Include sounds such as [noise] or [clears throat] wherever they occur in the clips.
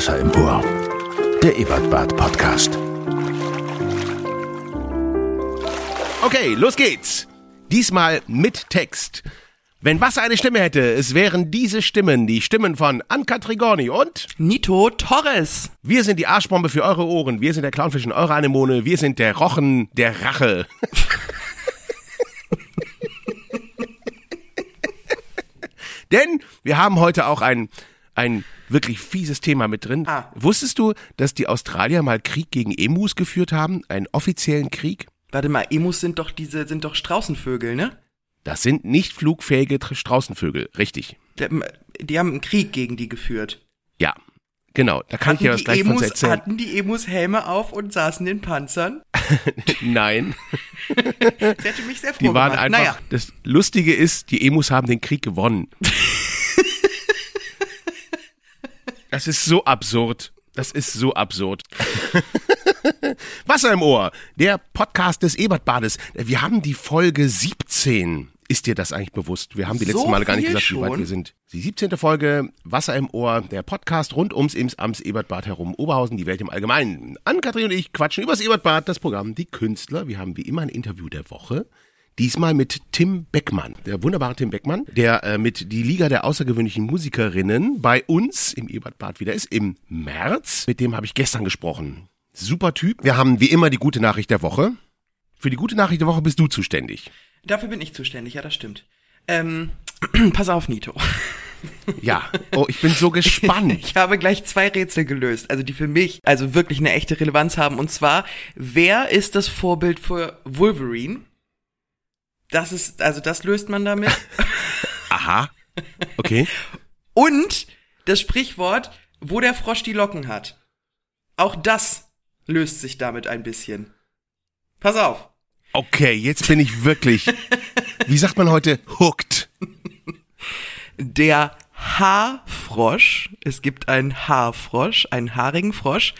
Wasser im Ohr. Der Ebertbad Podcast. Okay, los geht's. Diesmal mit Text. Wenn Wasser eine Stimme hätte, es wären diese Stimmen, die Stimmen von Anka Trigorni und Nito Torres. wir sind die Arschbombe für eure Ohren, wir sind der Clownfisch in eurer Anemone, wir sind der Rochen der Rache. [laughs] Denn wir haben heute auch ein, ein wirklich fieses Thema mit drin. Ah. Wusstest du, dass die Australier mal Krieg gegen Emus geführt haben? Einen offiziellen Krieg? Warte mal, Emus sind doch diese, sind doch Straußenvögel, ne? Das sind nicht flugfähige Tr- Straußenvögel, richtig. Der, die haben einen Krieg gegen die geführt. Ja, genau. Da kann ich dir was die gleich von Emus, erzählen. hatten die Emus Helme auf und saßen in Panzern? [laughs] Nein, Das hätte mich sehr froh die waren gemacht. einfach. Naja, Das Lustige ist, die Emus haben den Krieg gewonnen. [laughs] Das ist so absurd. Das ist so absurd. [laughs] Wasser im Ohr, der Podcast des Ebertbades. Wir haben die Folge 17. Ist dir das eigentlich bewusst? Wir haben die So letzten Male gar nicht gesagt, wie weit schon? wir sind. Die 17. Folge Wasser im Ohr, der Podcast rund ums Imsams Ebertbad herum, Oberhausen, die Welt im Allgemeinen. Ann-Kathrin und ich quatschen übers Ebertbad, das Programm Die Künstler. Wir haben wie immer ein Interview der Woche. Diesmal mit Tim Beckmann, der wunderbare Tim Beckmann, der äh, mit die Liga der außergewöhnlichen Musikerinnen bei uns im Ebertbad wieder ist, im März. Mit dem habe ich gestern gesprochen. Super Typ. Wir haben wie immer die gute Nachricht der Woche. Für die gute Nachricht der Woche bist du zuständig. dafür bin ich zuständig, ja, das stimmt. Ähm, [clears throat] pass auf, Nito. [laughs] Ja. Oh, ich bin so gespannt. Ich habe gleich zwei Rätsel gelöst, also die für mich also wirklich eine echte Relevanz haben. Und zwar, wer ist das Vorbild für Wolverine? Das ist, also das löst man damit. [laughs] Aha. Okay. Und das Sprichwort, wo der Frosch die Locken hat. Auch das löst sich damit ein bisschen. Pass auf. Okay, jetzt bin ich wirklich, wie sagt man heute, hooked. Der Haarfrosch, es gibt einen Haarfrosch, einen haarigen Frosch.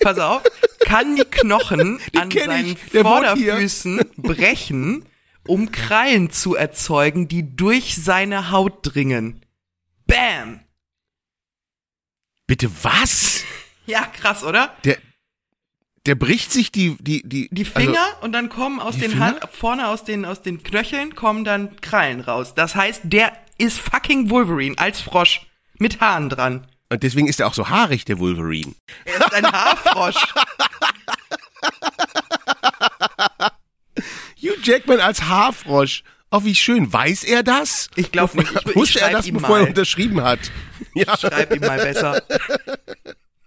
Pass auf, kann die Knochen [laughs] an kenn seinen. Vorderfüßen brechen, um Krallen zu erzeugen, die durch seine Haut dringen. Bam! Bitte was? [laughs] Ja, krass, oder? Der, der bricht sich die, die, die, Die Finger Also, und dann kommen aus den? Hand, vorne aus den, aus den Knöcheln kommen dann Krallen raus. Das heißt, der ist fucking Wolverine als Frosch. Mit Haaren dran. und deswegen ist er auch so haarig, der Wolverine. Er ist ein Haarfrosch. [laughs] Hugh Jackman als Haarfrosch. Oh, wie schön. Weiß er das? Ich glaub nicht. Ich- ich Wusste er schreib das, bevor er mal. unterschrieben hat? [laughs] Ja. Schreib ihm mal besser.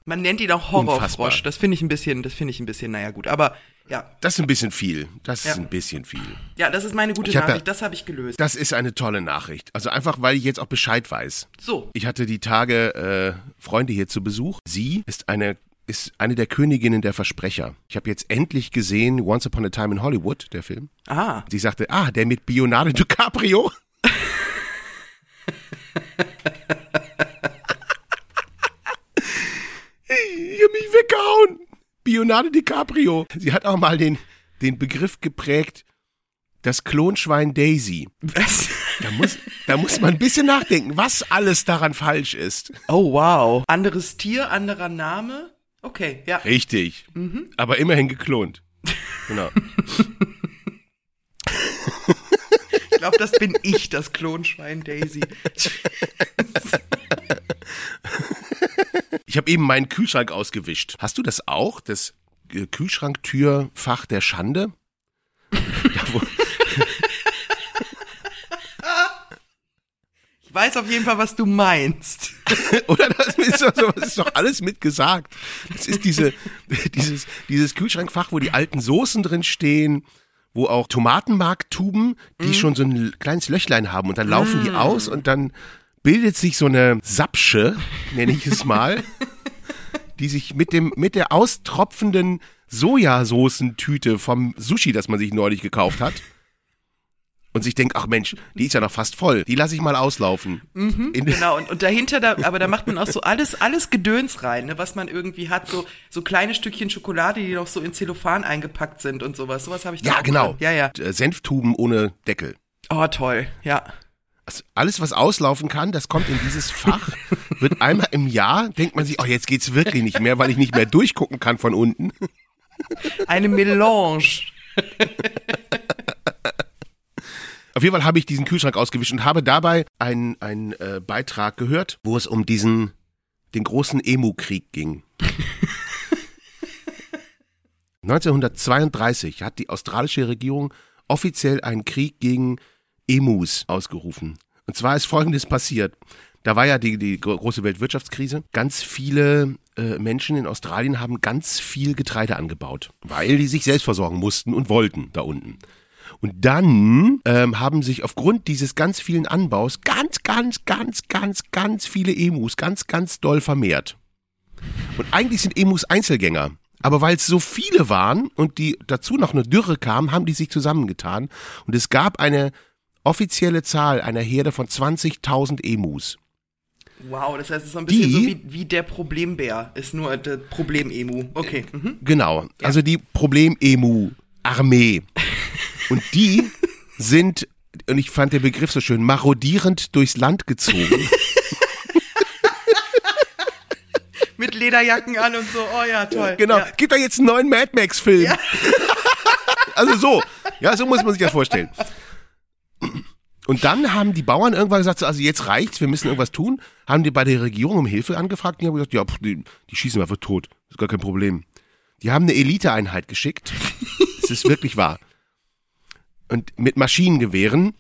Man nennt ihn auch Horrorfrosch. Unfassbar. Das finde ich ein bisschen, das finde ich ein bisschen, naja gut. Aber ja, Das ist ein bisschen viel. Das Ja. ist ein bisschen viel. ja, das ist meine gute Ich hab Nachricht. Das habe ich gelöst. Das ist eine tolle Nachricht. Also einfach, weil ich jetzt auch Bescheid weiß. So. Ich hatte die Tage äh, Freunde hier zu Besuch. Sie ist eine ist eine der Königinnen der Versprecher. Ich habe jetzt endlich gesehen Once Upon a Time in Hollywood, der Film. Ah, Sie sagte, ah, der mit Leonardo DiCaprio. [laughs] ich hab mich weggehauen. Leonardo DiCaprio. Sie hat auch mal den, den Begriff geprägt, das Klonschwein Daisy. was? Da muss, da muss man ein bisschen nachdenken, was alles daran falsch ist. Oh wow. Anderes Tier, anderer Name. Okay, ja. Richtig. Aber immerhin geklont. Genau. Ich glaube, das bin ich, das Klonschwein Daisy. Ich habe eben meinen Kühlschrank ausgewischt. Hast du das auch? Das äh, Kühlschranktürfach der Schande? [laughs] Da, wo, Ich weiß auf jeden Fall, was du meinst. [laughs] oder das ist, doch, das ist doch alles mitgesagt. Das ist diese, dieses, dieses Kühlschrankfach, wo die alten Soßen drin stehen, wo auch Tomatenmarktuben, die schon so ein kleines Löchlein haben und dann laufen die aus und dann bildet sich so eine Sapsche, nenne ich es mal, [laughs] die sich mit dem, mit der austropfenden Sojasoßentüte vom Sushi, das man sich neulich gekauft hat, und sich denkt, ach Mensch, die ist ja noch fast voll, die lasse ich mal auslaufen. In, Genau, und, und dahinter, da, aber da macht man auch so alles, alles Gedöns rein, ne, was man irgendwie hat, so, so kleine Stückchen Schokolade, die noch so in Zellophan eingepackt sind und sowas. Sowas habe ich da ja, genau. drin. Ja, ja. Äh, Senftuben ohne Deckel. Oh, toll, ja. Also alles, was auslaufen kann, das kommt in dieses Fach, wird einmal im Jahr, denkt man sich, oh, jetzt geht's wirklich nicht mehr, weil ich nicht mehr durchgucken kann von unten. Eine Melange. [laughs] Auf jeden Fall habe ich diesen Kühlschrank ausgewischt und habe dabei einen, einen äh, Beitrag gehört, wo es um diesen, den großen Emu-Krieg ging. [laughs] 1932 hat die australische Regierung offiziell einen Krieg gegen Emus ausgerufen. Und zwar ist Folgendes passiert. Da war ja die, die große Weltwirtschaftskrise. Ganz viele äh, Menschen in Australien haben ganz viel Getreide angebaut, weil die sich selbst versorgen mussten und wollten da unten. Und dann ähm, haben sich aufgrund dieses ganz vielen Anbaus ganz, ganz, ganz, ganz, ganz viele Emus ganz, ganz doll vermehrt. Und eigentlich sind Emus Einzelgänger. Aber weil es so viele waren und die dazu noch eine Dürre kam, haben die sich zusammengetan. Und es gab eine offizielle Zahl einer Herde von 20.000 Emus. Wow, das heißt, es ist so ein bisschen Die- so wie, wie der Problembär, ist nur der Problem-Emu. Okay. Mhm. Genau. Also die Problem-Emu-Armee. Und die sind, und ich fand den Begriff so schön, marodierend durchs Land gezogen. [laughs] Mit Lederjacken an und so. Oh ja, toll. Genau. Ja. Gibt da jetzt einen neuen Mad Max-Film. [laughs] also so. Ja, so muss man sich das vorstellen. Und dann haben die Bauern irgendwann gesagt, so, also jetzt reicht's, wir müssen irgendwas tun. Haben die bei der Regierung um Hilfe angefragt. Die haben gesagt, ja, pff, die, die schießen einfach tot. Ist gar kein Problem. Die haben eine Eliteeinheit geschickt. Es ist wirklich wahr. Und mit Maschinengewehren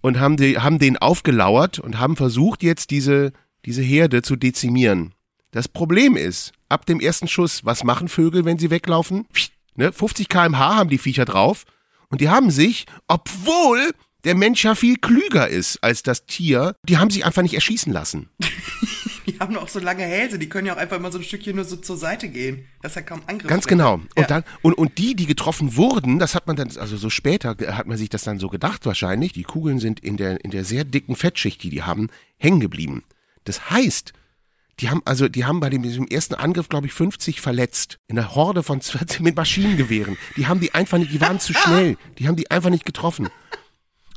und haben, die, haben den aufgelauert und haben versucht, jetzt diese, diese Herde zu dezimieren. Das Problem ist, ab dem ersten Schuss, was machen Vögel, wenn sie weglaufen? Ne? 50 kmh haben die Viecher drauf und die haben sich, obwohl der Mensch ja viel klüger ist als das Tier, die haben sich einfach nicht erschießen lassen. [laughs] Haben auch so lange Hälse, die können ja auch einfach mal so ein Stückchen nur so zur Seite gehen. Das ist ja kaum Angriff. Ganz genau. Und Ja. dann und und die, die getroffen wurden, das hat man dann also so später hat man sich das dann so gedacht wahrscheinlich. Die Kugeln sind in der in der sehr dicken Fettschicht, die die haben, hängen geblieben. Das heißt, die haben also die haben bei dem diesem ersten Angriff glaube ich 50 verletzt in einer Horde von 20 mit Maschinengewehren. Die haben die einfach nicht, die waren zu schnell. Die haben die einfach nicht getroffen.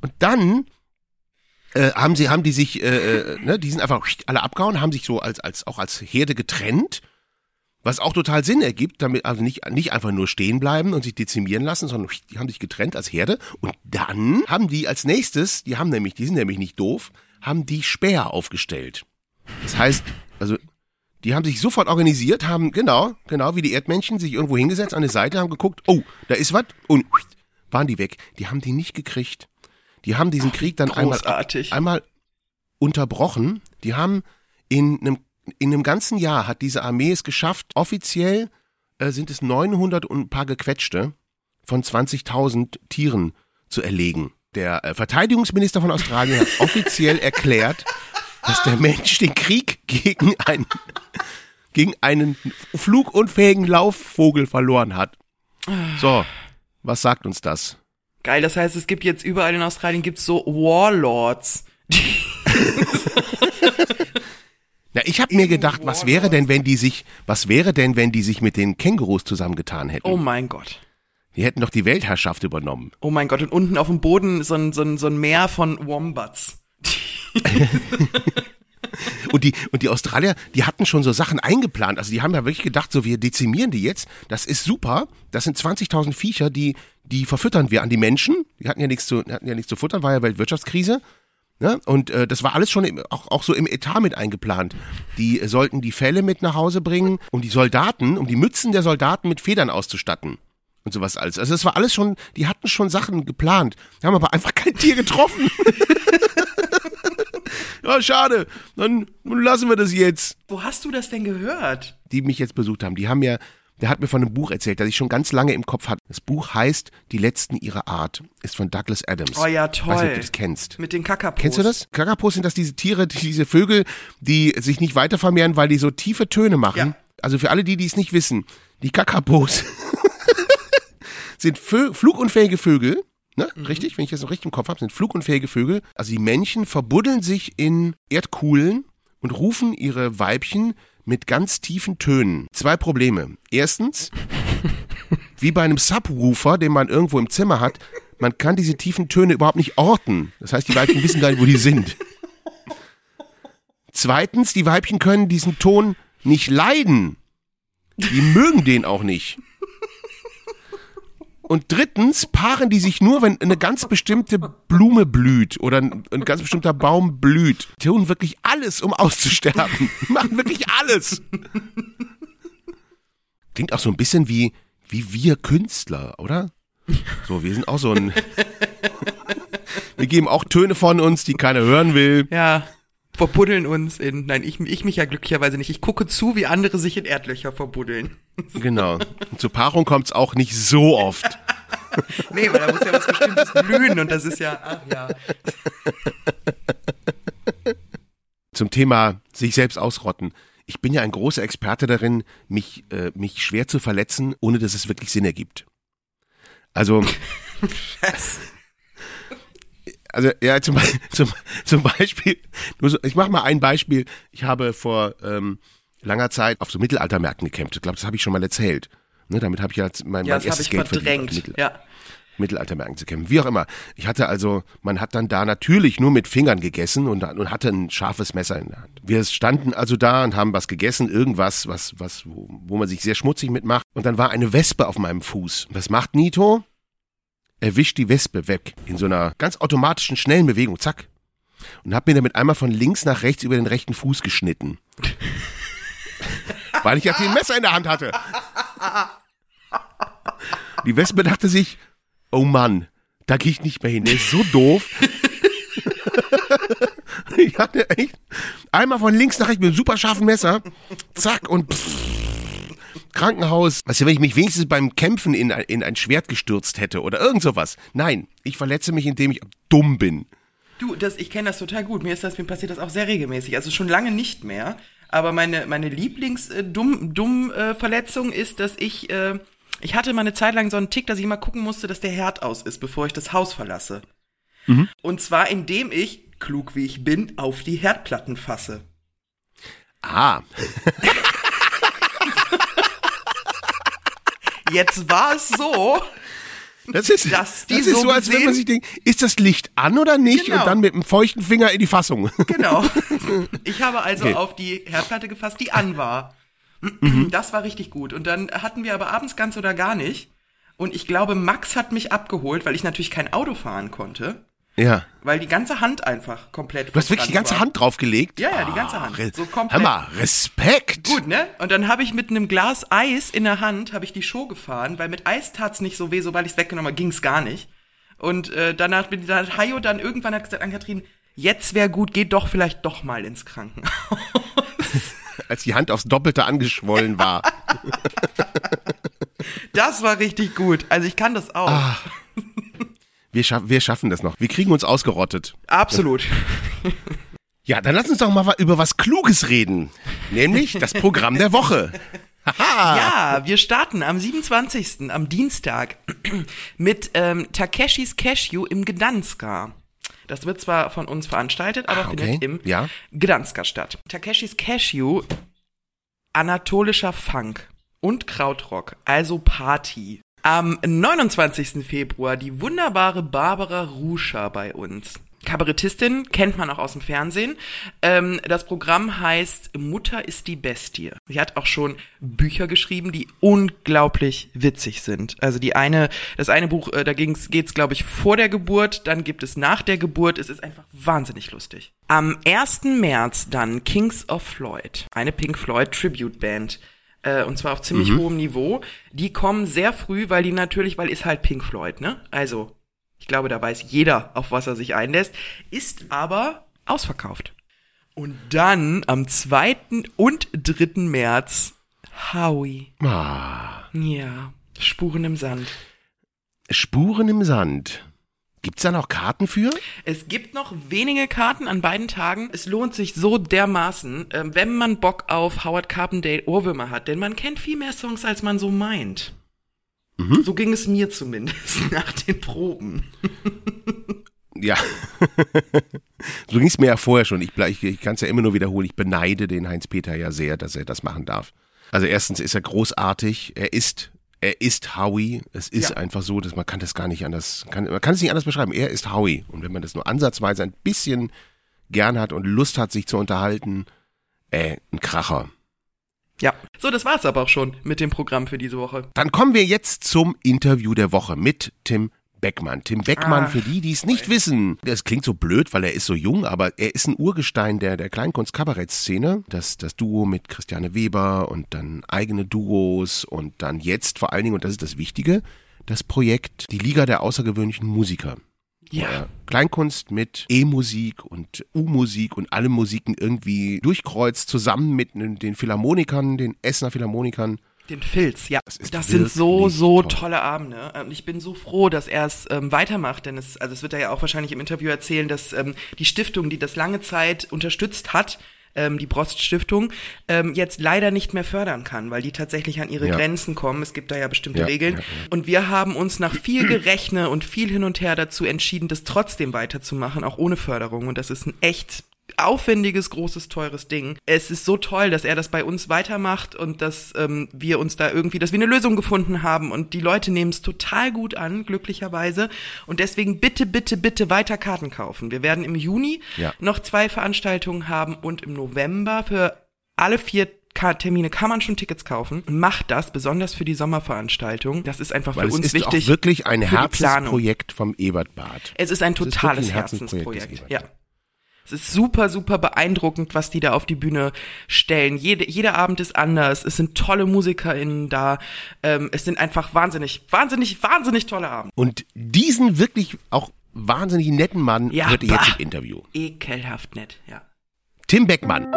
Und dann äh, haben sie haben die sich äh, äh, ne, die sind einfach alle abgehauen, haben sich so als als auch als Herde getrennt. Was auch total Sinn ergibt, damit also nicht, nicht einfach nur stehen bleiben und sich dezimieren lassen, sondern die haben sich getrennt als Herde. Und dann haben die als nächstes, die haben nämlich, die sind nämlich nicht doof, haben die Speer aufgestellt. Das heißt, also, die haben sich sofort organisiert, haben, genau, genau wie die Erdmännchen, sich irgendwo hingesetzt an die Seite, haben geguckt, oh, da ist was, und waren die weg. Die haben die nicht gekriegt. Die haben diesen Krieg dann einmal, einmal unterbrochen. Die haben in einem, in einem ganzen Jahr hat diese Armee es geschafft, offiziell äh, sind es 900 und ein paar gequetschte von 20.000 Tieren zu erlegen. Der äh, Verteidigungsminister von Australien hat [laughs] offiziell erklärt, dass der Mensch den Krieg gegen einen, gegen einen flugunfähigen Laufvogel verloren hat. So, was sagt uns das? Geil, das heißt, es gibt jetzt überall in Australien gibt's so Warlords. [laughs] Na, ich habe mir gedacht, was wäre denn, wenn die sich, was wäre denn, wenn die sich mit den Kängurus zusammengetan hätten? Oh mein Gott. Die hätten doch die Weltherrschaft übernommen. Oh mein Gott. Und unten auf dem Boden so ein, so ein, so ein Meer von Wombats. [laughs] Und die, und die Australier, die hatten schon so Sachen eingeplant. Also die haben ja wirklich gedacht, so wir dezimieren die jetzt. Das ist super. Das sind 20.000 Viecher, die, die verfüttern wir an die Menschen. Die hatten ja nichts zu, hatten ja nichts zu futtern, war ja Weltwirtschaftskrise. Ne? Und äh, das war alles schon im, auch, auch so im Etat mit eingeplant. Die äh, sollten die Felle mit nach Hause bringen, um die Soldaten, um die Mützen der Soldaten mit Federn auszustatten. Und sowas alles. Also das war alles schon, die hatten schon Sachen geplant. Die haben aber einfach kein Tier getroffen. [laughs] ja, schade. Dann lassen wir das jetzt. Wo hast du das denn gehört? Die mich jetzt besucht haben, die haben mir, der hat mir von einem Buch erzählt, das ich schon ganz lange im Kopf hatte. Das Buch heißt Die Letzten ihrer Art, ist von Douglas Adams. Oh ja, Ich weiß nicht, ob toll. du das kennst. Mit den Kakapos. Kennst du das? Kakapos sind das diese Tiere, die- diese Vögel, die sich nicht weiter vermehren, weil die so tiefe Töne machen. Ja. Also für alle, die die es nicht wissen, die Kakapos [laughs] sind Vö flugunfähige Vögel. Ne? Mhm. Richtig, wenn ich das noch richtig im Kopf habe, sind flugunfähige Vögel. Also die Männchen verbuddeln sich in Erdkuhlen und rufen ihre Weibchen mit ganz tiefen Tönen. Zwei Probleme. Erstens, wie bei einem Subwoofer, den man irgendwo im Zimmer hat, man kann diese tiefen Töne überhaupt nicht orten. Das heißt, die Weibchen wissen gar nicht, wo die sind. Zweitens, die Weibchen können diesen Ton nicht leiden. Die mögen den auch nicht. Und drittens paaren die sich nur, wenn eine ganz bestimmte Blume blüht oder ein, ein ganz bestimmter Baum blüht. Die tun wirklich alles, um auszusterben. Die machen wirklich alles. Klingt auch so ein bisschen wie, wie wir Künstler, oder? So, wir sind auch so ein. [laughs] wir geben auch Töne von uns, die keiner hören will. Ja, verbuddeln uns in. Nein, ich, ich mich ja glücklicherweise nicht. Ich gucke zu, wie andere sich in Erdlöcher verbuddeln. [laughs] Genau. Und zur Paarung kommt's auch nicht so oft. [laughs] Nee, weil da muss ja was Bestimmtes blühen und das ist ja, ach ja. Zum Thema sich selbst ausrotten. Ich bin ja ein großer Experte darin, mich, äh, mich schwer zu verletzen, ohne dass es wirklich Sinn ergibt. Also, [laughs] Was? Also ja, zum, [laughs] zum, zum Beispiel, ich mache mal ein Beispiel. Ich habe vor ähm, langer Zeit auf so Mittelaltermärkten gekämpft. Ich glaube, das habe ich schon mal erzählt. Ne, damit habe ich ja mein, Ja, mein erstes ich Geld verdient. verdrängt. Mittel- Ja. Mittelaltermärkten zu kämpfen. Wie auch immer. Ich hatte also, man hat dann da natürlich nur mit Fingern gegessen und, und hatte ein scharfes Messer in der Hand. Wir standen also da und haben was gegessen, irgendwas, was, was, wo, wo man sich sehr schmutzig mitmacht. Und dann war eine Wespe auf meinem Fuß. Was macht Nito? Er wischt die Wespe weg in so einer ganz automatischen, schnellen Bewegung. Zack. Und hat mir damit einmal von links nach rechts über den rechten Fuß geschnitten. [laughs] Weil ich ja ein Messer in der Hand hatte. Die Wespe dachte sich, oh Mann, da gehe ich nicht mehr hin. Der ist so doof. [laughs] ich hatte echt einmal von links nach rechts mit einem super scharfen Messer. Zack und pff, Krankenhaus. Weißt du, wenn ich mich wenigstens beim Kämpfen in, ein- in ein Schwert gestürzt hätte oder irgend sowas. Nein, ich verletze mich, indem ich dumm bin. Du, das, ich kenne das total gut. Mir ist das, mir passiert das auch sehr regelmäßig. Also schon lange nicht mehr. Aber meine, meine Lieblings-Dumm-Verletzung ist, dass ich, äh, ich hatte mal eine Zeit lang so einen Tick, dass ich immer gucken musste, dass der Herd aus ist, bevor ich das Haus verlasse. Und zwar, indem ich, klug wie ich bin, auf die Herdplatten fasse. Ah, [laughs] Jetzt war es so, das ist, Dass die das ist so so, als wenn man sich denkt, ist das Licht an oder nicht? Genau. Und dann mit einem feuchten Finger in die Fassung. Genau. [laughs] Ich habe also Okay. auf die Herdplatte gefasst, die an war. Das war richtig gut. Und dann hatten wir aber abends ganz oder gar nicht. Und ich glaube, Max hat mich abgeholt, weil ich natürlich kein Auto fahren konnte. Ja. Weil die ganze Hand einfach komplett Du hast wirklich die ganze Hand draufgelegt? Ja, ja, die ganze Hand. Re So komplett. Hör mal, Respekt. Gut, ne? Und dann habe ich mit einem Glas Eis in der Hand, habe ich die Show gefahren, weil mit Eis tat's nicht so weh, sobald ich's weggenommen habe, ging's gar nicht. Und äh, danach bin dann hat Hayo dann irgendwann hat gesagt, Ann-Kathrin, jetzt wäre gut, geh doch vielleicht doch mal ins Krankenhaus. [laughs] [laughs] Als die Hand aufs Doppelte angeschwollen war. Das war richtig gut. Also ich kann das auch. Ah. [laughs] Wir, schaff, wir schaffen das noch. Wir kriegen uns ausgerottet. Absolut. [laughs] Ja, dann lass uns doch mal über was Kluges reden. Nämlich das Programm der Woche. Haha. Ja, wir starten am 27. am Dienstag [clears throat] mit ähm, Takeshis Cashew im Gdanska. Das wird zwar von uns veranstaltet, aber Ah, okay. findet im Ja. Gdanska statt. Takeshis Cashew, anatolischer Funk und Krautrock, also Party. Am 29. Februar die wunderbare Barbara Ruscher bei uns. Kabarettistin, kennt man auch aus dem Fernsehen. Ähm, das Programm heißt Mutter ist die Bestie. Sie hat auch schon Bücher geschrieben, die unglaublich witzig sind. Also die eine, das eine Buch, äh, da geht's, geht's glaube ich vor der Geburt, dann gibt es nach der Geburt. Es ist einfach wahnsinnig lustig. Am 1. März dann Kings of Floyd, eine Pink Floyd Tribute Band. Äh, und zwar auf ziemlich hohem Niveau. Die kommen sehr früh, weil die natürlich, weil ist halt Pink Floyd, ne? Also, ich glaube, da weiß jeder, auf was er sich einlässt, ist aber ausverkauft. Und dann am 2. und 3. März Howie. Ah, Ja, Spuren im Sand. Spuren im Sand. Gibt's da noch Karten für? Es gibt noch wenige Karten an beiden Tagen. Es lohnt sich so dermaßen, ähm, wenn man Bock auf Howard Carpendale Ohrwürmer hat, denn man kennt viel mehr Songs, als man so meint. So ging es mir zumindest [laughs] nach den Proben. Ja. [laughs] so ging's mir ja vorher schon. Ich, ich, ich kann es ja immer nur wiederholen. Ich beneide den Heinz-Peter ja sehr, dass er das machen darf. Also erstens ist er großartig. Er ist er ist Howie. Es ist Ja. einfach so, dass man kann das gar nicht anders, kann, man kann es nicht anders beschreiben. Er ist Howie. Und wenn man das nur ansatzweise ein bisschen gern hat und Lust hat, sich zu unterhalten, äh, ein Kracher. Ja. So, das war's aber auch schon mit dem Programm für diese Woche. Dann kommen wir jetzt zum Interview der Woche mit Tim Beckmann. Tim Beckmann, Ah, für die, die es nicht wissen, das klingt so blöd, weil er ist so jung, aber er ist ein Urgestein der, der Kleinkunst-Kabarett-Szene. Das, das Duo mit Christiane Weber und dann eigene Duos und dann jetzt vor allen Dingen, und das ist das Wichtige, das Projekt Die Liga der außergewöhnlichen Musiker. Ja. Kleinkunst mit E-Musik und U-Musik und alle Musiken irgendwie durchkreuzt, zusammen mit den Philharmonikern, den Essener Philharmonikern. Den Filz, ja. Das Das, sind so, so toll. tolle Abende. Und ich bin so froh, dass er es ähm, weitermacht, denn es, also es wird er ja auch wahrscheinlich im Interview erzählen, dass ähm, die Stiftung, die das lange Zeit unterstützt hat, ähm, die Brost Stiftung, ähm, jetzt leider nicht mehr fördern kann, weil die tatsächlich an ihre Ja. Grenzen kommen. Es gibt da ja bestimmte Ja, Regeln. ja. Und wir haben uns nach viel Gerechne und viel hin und her dazu entschieden, das trotzdem weiterzumachen, auch ohne Förderung. Und das ist ein echt aufwendiges, großes, teures Ding. Es ist so toll, dass er das bei uns weitermacht und dass ähm, wir uns da irgendwie, dass wir eine Lösung gefunden haben und die Leute nehmen es total gut an, glücklicherweise. Und deswegen bitte, bitte, bitte weiter Karten kaufen. Wir werden im Juni Ja. noch zwei Veranstaltungen haben und im November für alle vier Termine kann man schon Tickets kaufen. Macht das, besonders für die Sommerveranstaltung. Das ist einfach Weil für es uns ist wichtig. auch wirklich ein. Herzensprojekt vom Ebertbad. Es ist ein Es ist totales wirklich ein Herzensprojekt Herzensprojekt. Ebert. Ja. Es ist super, super beeindruckend, was die da auf die Bühne stellen. Jede, jeder Abend ist anders. Es sind tolle MusikerInnen da. Ähm, es sind einfach wahnsinnig, wahnsinnig, wahnsinnig tolle Abende. Und diesen wirklich auch wahnsinnig netten Mann Ja, hört ihr jetzt bah. im Interview. Ekelhaft nett, ja. Tim Beckmann.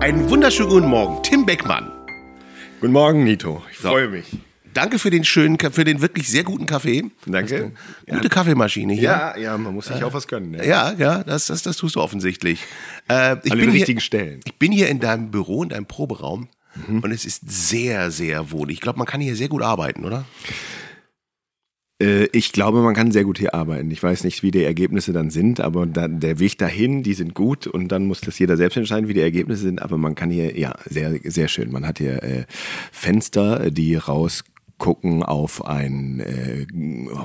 Einen wunderschönen guten Morgen, Tim Beckmann. Guten Morgen, Nito. Ich freue mich. Danke für den schönen, für den wirklich sehr guten Kaffee. Danke. Gute Kaffeemaschine hier. Ja, ja, man muss sich auch was gönnen. Ne? Ja, ja, das, das, das tust du offensichtlich. Äh, ich An bin den hier, richtigen Stellen. Ich bin hier in deinem Büro, in deinem Proberaum und es ist sehr, sehr wohlig. Ich glaube, man kann hier sehr gut arbeiten, oder? Äh, ich glaube, man kann sehr gut hier arbeiten. Ich weiß nicht, wie die Ergebnisse dann sind, aber dann der Weg dahin, die sind gut und dann muss das jeder selbst entscheiden, wie die Ergebnisse sind. Aber man kann hier, ja, sehr, sehr schön. Man hat hier äh, Fenster, die rausgucken auf einen äh,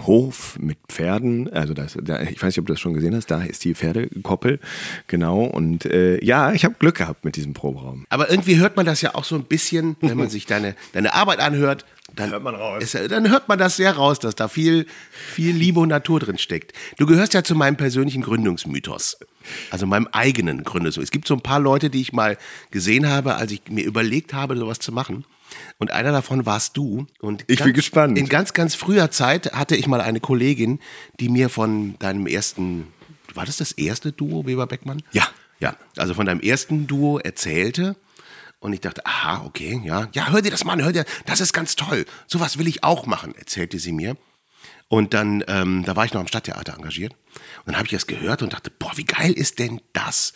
Hof mit Pferden. Also das, da, ich weiß nicht, ob du das schon gesehen hast. Da ist die Pferdekoppel, genau. Und äh, ja, ich habe Glück gehabt mit diesem Proberaum. Aber irgendwie hört man das ja auch so ein bisschen, wenn man sich deine, deine Arbeit anhört. Dann Hört man raus. Ist, dann hört man das sehr raus, dass da viel, viel Liebe und Natur drin steckt. Du gehörst ja zu meinem persönlichen Gründungsmythos. Also meinem eigenen Gründungsmythos. Es gibt so ein paar Leute, die ich mal gesehen habe, als ich mir überlegt habe, sowas zu machen. Und einer davon warst du. Und Ich bin gespannt. In ganz, ganz früher Zeit hatte ich mal eine Kollegin, die mir von deinem ersten, war das das erste Duo, Weber Beckmann? Ja. Ja, also von deinem ersten Duo erzählte. Und ich dachte, aha, okay, ja. Ja, hör dir das mal an, hör dir, das ist ganz toll. Sowas will ich auch machen, erzählte sie mir. Und dann, ähm, da war ich noch am Stadttheater engagiert. Und dann habe ich das gehört und dachte, boah, wie geil ist denn das?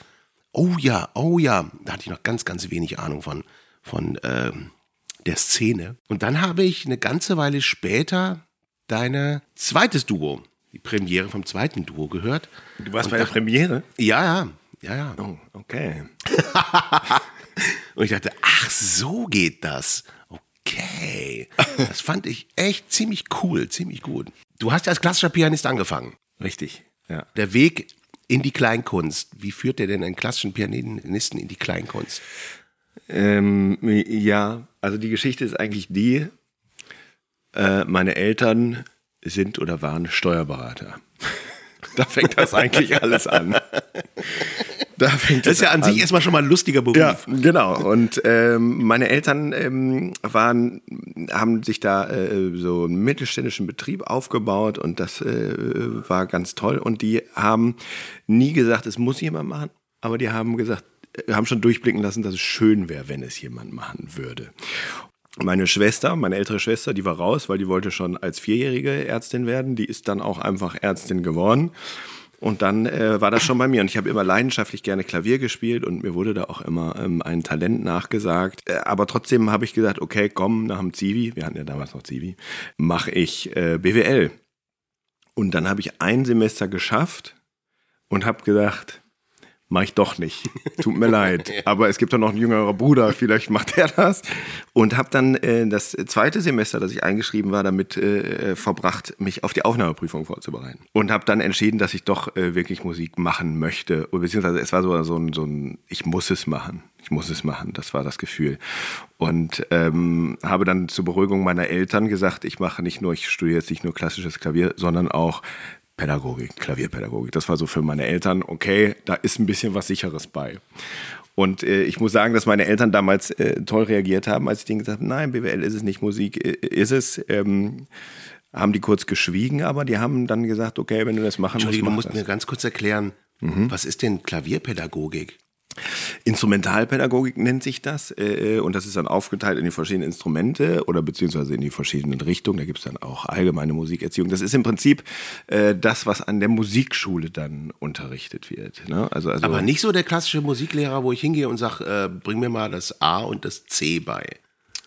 Oh ja, oh ja. Da hatte ich noch ganz, ganz wenig Ahnung von, von ähm, der Szene. Und dann habe ich eine ganze Weile später deine zweites Duo, die Premiere vom zweiten Duo gehört. Du warst Und bei der Premiere? Ja, ja, ja, ja. Oh, okay. [laughs] Und ich dachte, ach, so geht das. Okay. Das fand ich echt ziemlich cool, ziemlich gut. Du hast ja als klassischer Pianist angefangen. Richtig, ja. Der Weg in die Kleinkunst. Wie führt der denn einen klassischen Pianisten in die Kleinkunst? Ähm, ja, also die Geschichte ist eigentlich die, äh, meine Eltern sind oder waren Steuerberater. [laughs] da fängt das eigentlich alles an. [laughs] Da fängt Das ist ja an sich an. erstmal schon mal ein lustiger Beruf. Ja, genau. Und ähm, meine Eltern ähm, waren, haben sich da äh, so einen mittelständischen Betrieb aufgebaut und das äh, war ganz toll. Und die haben nie gesagt, es muss jemand machen, aber die haben gesagt, haben schon durchblicken lassen, dass es schön wäre, wenn es jemand machen würde. Meine Schwester, meine ältere Schwester, die war raus, weil die wollte schon als Vierjährige Ärztin werden. Die ist dann auch einfach Ärztin geworden. Und dann äh, war das schon bei mir. Und ich habe immer leidenschaftlich gerne Klavier gespielt und mir wurde da auch immer ähm, ein Talent nachgesagt. Äh, aber trotzdem habe ich gesagt, okay, komm, nach dem Zivi, wir hatten ja damals noch Zivi, mache ich äh, BWL. Und dann habe ich ein Semester geschafft und habe gedacht, Mach ich doch nicht. [laughs] Tut mir leid. Aber es gibt doch noch einen jüngeren Bruder, vielleicht macht er das. Und habe dann äh, das zweite Semester, das ich eingeschrieben war, damit äh, verbracht, mich auf die Aufnahmeprüfung vorzubereiten. Und habe dann entschieden, dass ich doch äh, wirklich Musik machen möchte. Beziehungsweise es war so, so, ein, so ein, ich muss es machen. Ich muss es machen. Das war das Gefühl. Und ähm, habe dann zur Beruhigung meiner Eltern gesagt, ich mache nicht nur, ich studiere jetzt nicht nur klassisches Klavier, sondern auch Pädagogik, Klavierpädagogik. Das war so für meine Eltern, okay, da ist ein bisschen was Sicheres bei. Und äh, ich muss sagen, dass meine Eltern damals äh, toll reagiert haben, als ich denen gesagt habe, nein, BWL ist es nicht, Musik äh, ist es. Ähm, haben die kurz geschwiegen, aber die haben dann gesagt, okay, wenn du das machen musst, Entschuldigung, du mach musst das. mir ganz kurz erklären, was ist denn Klavierpädagogik? Instrumentalpädagogik nennt sich das äh, und das ist dann aufgeteilt in die verschiedenen Instrumente oder beziehungsweise in die verschiedenen Richtungen. Da gibt es dann auch allgemeine Musikerziehung. Das ist im Prinzip äh, das, was an der Musikschule dann unterrichtet wird. Ne? Also, also Aber nicht so der klassische Musiklehrer, wo ich hingehe und sage, äh, bring mir mal das A und das C bei.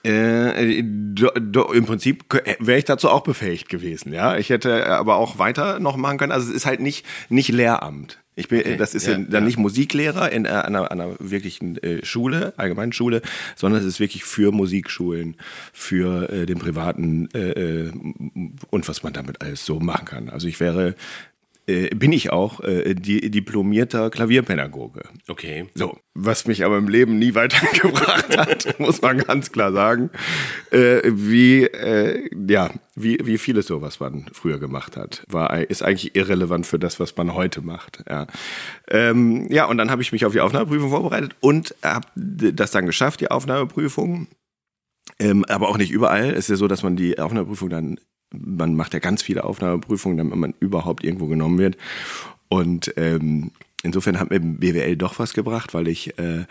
Äh, do, do, Im Prinzip wäre ich dazu auch befähigt gewesen, ja. Ich hätte aber auch weiter noch machen können. Also es ist halt nicht, nicht Lehramt. Ich bin, das ist ja, ja, dann ja. nicht Musiklehrer in äh, einer, einer wirklichen äh, Schule, allgemeinen Schule, sondern es ist wirklich für Musikschulen, für äh, den privaten äh, äh, und was man damit alles so machen kann. Also ich wäre, äh, bin ich auch äh, di diplomierter Klavierpädagoge. Okay. So, was mich aber im Leben nie [laughs] weitergebracht hat, muss man ganz klar sagen. Äh, wie, äh, ja, wie, wie vieles so, was man früher gemacht hat, war, ist eigentlich irrelevant für das, was man heute macht. Ja, ähm, ja und dann habe ich mich auf die Aufnahmeprüfung vorbereitet und habe das dann geschafft, die Aufnahmeprüfung. Ähm, aber auch nicht überall. Es ist ja so, dass man die Aufnahmeprüfung dann, man macht ja ganz viele Aufnahmeprüfungen, damit man überhaupt irgendwo genommen wird. Und ähm, insofern hat mir BWL doch was gebracht, weil ich, äh,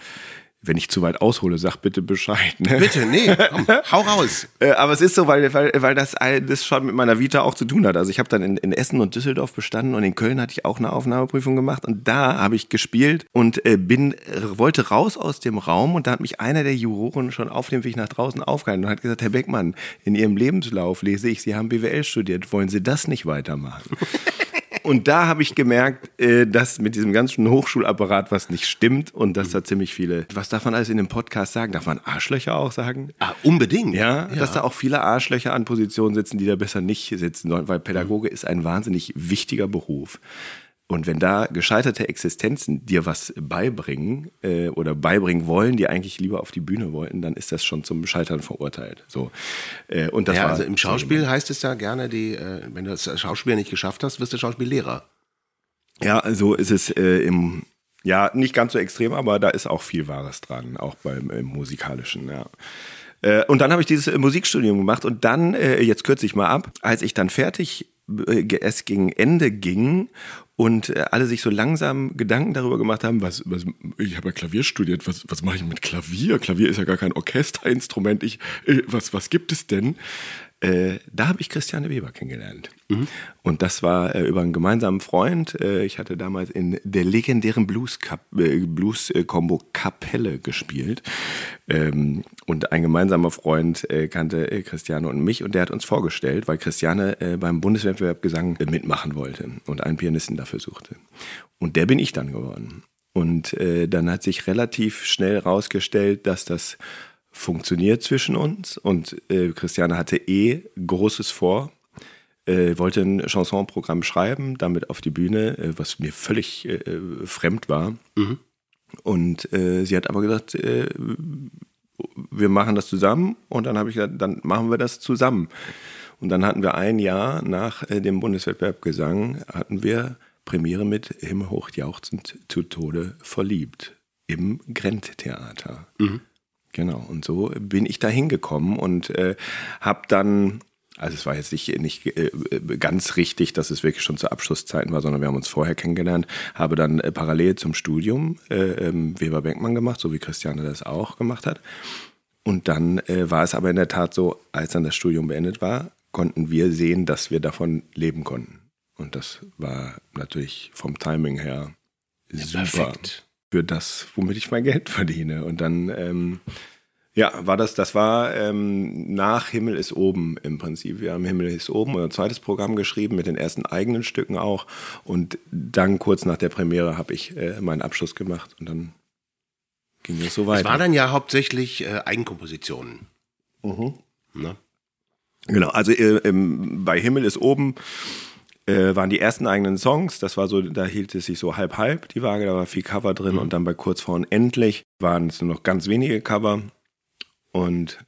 wenn ich zu weit aushole, sag bitte Bescheid. Ne? Bitte, nee, komm, [laughs] hau raus. Äh, aber es ist so, weil, weil, weil das, all- das schon mit meiner Vita auch zu tun hat. Also ich habe dann in, in Essen und Düsseldorf bestanden und in Köln hatte ich auch eine Aufnahmeprüfung gemacht und da habe ich gespielt und äh, bin äh, wollte raus aus dem Raum und da hat mich einer der Juroren schon auf dem Weg nach draußen aufgehalten und hat gesagt, Herr Beckmann, in Ihrem Lebenslauf lese ich, Sie haben BWL studiert, wollen Sie das nicht weitermachen? [laughs] Und da habe ich gemerkt, äh, dass mit diesem ganzen Hochschulapparat was nicht stimmt und dass da ziemlich viele, was darf man alles in dem Podcast sagen? Darf man Arschlöcher auch sagen? Ah, unbedingt. Ja, dass da auch viele Arschlöcher an Positionen sitzen, die da besser nicht sitzen sollen, weil Pädagoge ist ein wahnsinnig wichtiger Beruf. Und wenn da gescheiterte Existenzen dir was beibringen äh, oder beibringen wollen, die eigentlich lieber auf die Bühne wollten, dann ist das schon zum Scheitern verurteilt. So äh, und das ja, war also im Schauspiel heißt es ja gerne, die, äh, wenn du das Schauspiel nicht geschafft hast, wirst du Schauspiellehrer. Ja, so ist es äh, im, ja, nicht ganz so extrem, aber da ist auch viel Wahres dran, auch beim musikalischen, ja. Äh, und dann habe ich dieses äh, Musikstudium gemacht und dann, jetzt kürze ich mal ab, als ich dann fertig, es gegen Ende ging und äh, alle sich so langsam Gedanken darüber gemacht haben, was, was ich habe ja Klavier studiert, was, was mache ich mit Klavier? Klavier ist ja gar kein Orchesterinstrument. Ich, äh, was, was gibt es denn? Äh, da habe ich Christiane Weber kennengelernt. Und das war äh, über einen gemeinsamen Freund. Äh, ich hatte damals in der legendären Blues-Combo äh, Blues äh, Combo Kapelle gespielt. Ähm, und ein gemeinsamer Freund äh, kannte Christiane und mich und der hat uns vorgestellt, weil Christiane beim Bundeswettbewerb Gesang mitmachen wollte und einen Pianisten dafür suchte. Und der bin ich dann geworden. Und äh, dann hat sich relativ schnell rausgestellt, dass das funktioniert zwischen uns. Und äh, Christiane hatte eh Großes vor. Äh, wollte ein Chansonprogramm schreiben, damit auf die Bühne, äh, was mir völlig äh, fremd war. Und äh, sie hat aber gesagt, äh, wir machen das zusammen. Und dann habe ich gesagt, dann machen wir das zusammen. Und dann hatten wir ein Jahr nach äh, dem Bundeswettbewerb Gesang, hatten wir Premiere mit Himmelhoch jauchzend zu Tode verliebt im Grent-Theater. Genau, und so bin ich da hingekommen und äh, habe dann, also es war jetzt nicht, nicht äh, ganz richtig, dass es wirklich schon zu Abschlusszeiten war, sondern wir haben uns vorher kennengelernt, habe dann äh, parallel zum Studium äh, ähm, Weber Benkmann gemacht, so wie Christiane das auch gemacht hat. Und dann äh, war es aber in der Tat so, als dann das Studium beendet war, konnten wir sehen, dass wir davon leben konnten. Und das war natürlich vom Timing her super perfekt. Für das, womit ich mein Geld verdiene. Und dann ähm, Ja, war das, das war ähm, nach Himmel ist oben im Prinzip. Wir haben Himmel ist oben unser zweites Programm geschrieben mit den ersten eigenen Stücken auch. Und dann kurz nach der Premiere habe ich äh, meinen Abschluss gemacht und dann ging es so weiter. Es war dann ja hauptsächlich äh, Eigenkompositionen. Ne? Genau, also äh, bei Himmel ist oben äh, waren die ersten eigenen Songs. Das war so, da hielt es sich so halb halb die Waage, da war viel Cover drin und dann bei kurz vor unendlich waren es nur noch ganz wenige Cover. Und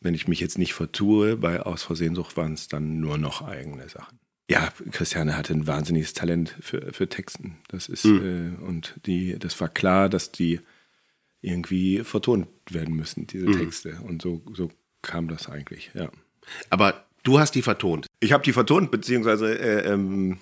wenn ich mich jetzt nicht vertue, bei Aus Versehenssucht waren es dann nur noch eigene Sachen. Ja, Christiane hatte ein wahnsinniges Talent für, für Texten. Das ist, äh, und die, das war klar, dass die irgendwie vertont werden müssen, diese Texte. Und so, so kam das eigentlich, ja. Aber du hast die vertont. Ich habe die vertont, beziehungsweise äh, ähm,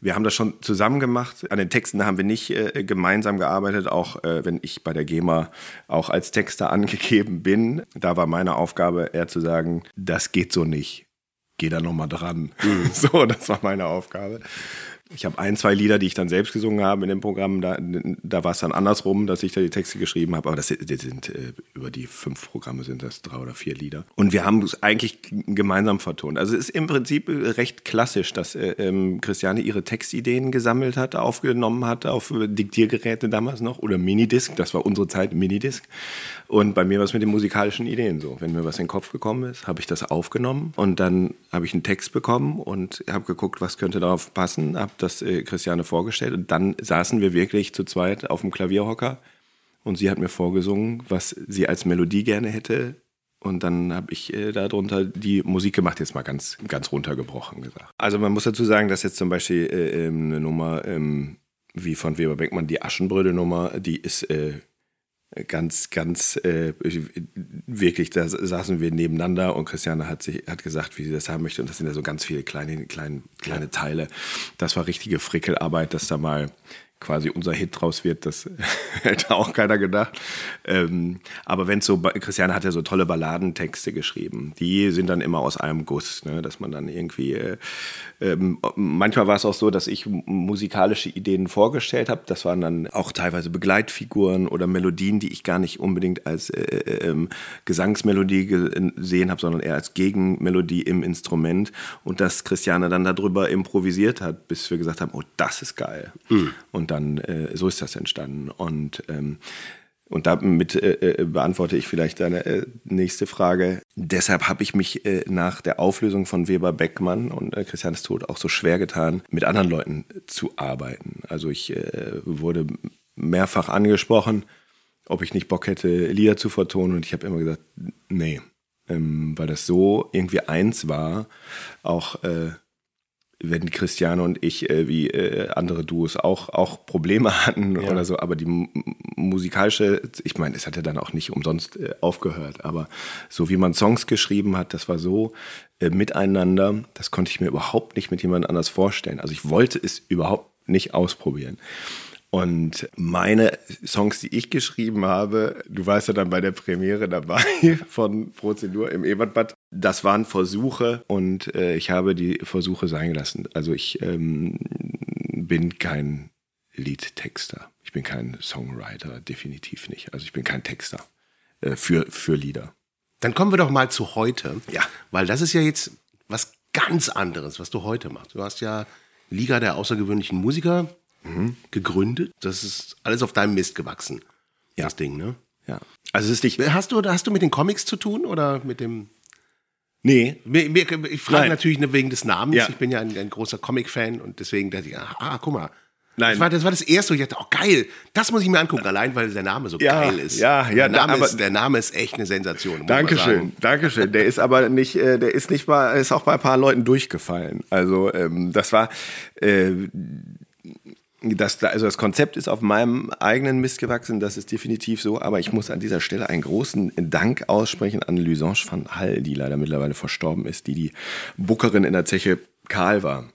wir haben das schon zusammen gemacht. An den Texten haben wir nicht äh, gemeinsam gearbeitet, auch äh, wenn ich bei der GEMA auch als Texter [laughs] angegeben bin. Da war meine Aufgabe eher zu sagen, das geht so nicht. Geh da nochmal dran. [laughs] So, das war meine Aufgabe. Ich habe ein, zwei Lieder, die ich dann selbst gesungen habe in dem Programm. Da, da war es dann andersrum, dass ich da die Texte geschrieben habe. Aber das, das sind äh, über die fünf Programme sind das drei oder vier Lieder. Und wir haben es eigentlich gemeinsam vertont. Also es ist im Prinzip äh, recht klassisch, dass äh, ähm, Christiane ihre Textideen gesammelt hat, aufgenommen hat auf Diktiergeräte damals noch oder Minidisc. Das war unsere Zeit Minidisc. Und bei mir war es mit den musikalischen Ideen so. Wenn mir was in den Kopf gekommen ist, habe ich das aufgenommen und dann habe ich einen Text bekommen und habe geguckt, was könnte darauf passen, habe das äh, Christiane vorgestellt und dann saßen wir wirklich zu zweit auf dem Klavierhocker und sie hat mir vorgesungen, was sie als Melodie gerne hätte. Und dann habe ich äh, darunter die Musik gemacht, jetzt mal ganz, ganz runtergebrochen gesagt. Also man muss dazu sagen, dass jetzt zum Beispiel äh, ähm, eine Nummer ähm, wie von Weber Beckmann, die Aschenbrödel-Nummer, die ist äh, ganz, ganz äh, wirklich, da saßen wir nebeneinander und Christiane hat sich hat gesagt, wie sie das haben möchte. Und das sind ja so ganz viele kleine, kleine, kleine Teile. Das war richtige Frickelarbeit, dass da mal quasi unser Hit draus wird, das [laughs] hätte auch keiner gedacht. Ähm, aber wenn es so, Christiane hat ja so tolle Balladentexte geschrieben, die sind dann immer aus einem Guss, ne? dass man dann irgendwie, äh, ähm, manchmal war es auch so, dass ich musikalische Ideen vorgestellt habe, das waren dann auch teilweise Begleitfiguren oder Melodien, die ich gar nicht unbedingt als äh, äh, ähm, Gesangsmelodie gesehen habe, sondern eher als Gegenmelodie im Instrument und dass Christiane dann darüber improvisiert hat, bis wir gesagt haben, oh, das ist geil. Und dann, äh, so ist das entstanden. Und, ähm, und damit äh, äh, beantworte ich vielleicht deine äh, nächste Frage. Deshalb habe ich mich äh, nach der Auflösung von Weber Beckmann und äh, Christianes Tod auch so schwer getan, mit anderen Leuten zu arbeiten. Also ich äh, wurde mehrfach angesprochen, ob ich nicht Bock hätte, Lieder zu vertonen. Und ich habe immer gesagt, nee. Ähm, weil das so irgendwie eins war, auch äh, wenn Christiane und ich äh, wie äh, andere Duos auch, auch Probleme hatten oder so, aber die mu- musikalische, ich meine, es hat ja dann auch nicht umsonst äh, aufgehört, aber so wie man Songs geschrieben hat, das war so äh, miteinander, das konnte ich mir überhaupt nicht mit jemand anders vorstellen. Also ich wollte es überhaupt nicht ausprobieren. Und meine Songs, die ich geschrieben habe, du warst ja dann bei der Premiere dabei [laughs] von Prozedur im Ebertbad, das waren Versuche und äh, ich habe die Versuche sein gelassen. Also ich ähm, bin kein Liedtexter. Ich bin kein Songwriter, definitiv nicht. Also ich bin kein Texter äh, für, für Lieder. Dann kommen wir doch mal zu heute. Ja. Weil das ist ja jetzt was ganz anderes, was du heute machst. Du hast ja Liga der außergewöhnlichen Musiker gegründet. Das ist alles auf deinem Mist gewachsen. Ja. Das Ding, ne? Ja. Also es ist nicht. Hast du, hast du mit den Comics zu tun oder mit dem. Nee. Ich frage Nein. natürlich nur wegen des Namens. Ja. Ich bin ja ein, ein großer Comic-Fan und deswegen dachte ich, ah, ah, guck mal. Nein. Das war, das war das erste, wo ich dachte, oh geil, das muss ich mir angucken, allein weil der Name so Ja, geil ist. ja, ja, der, Name aber- ist, der Name ist echt eine Sensation. Dankeschön. Dankeschön. Der ist aber nicht, äh, der ist nicht bei, ist auch bei ein paar Leuten durchgefallen. Also ähm, das war, äh, das, also das Konzept ist auf meinem eigenen Mist gewachsen, das ist definitiv so. Aber ich muss an dieser Stelle einen großen Dank aussprechen an Lysange van Hall, die leider mittlerweile verstorben ist, die die Bookerin in der Zeche Karl war.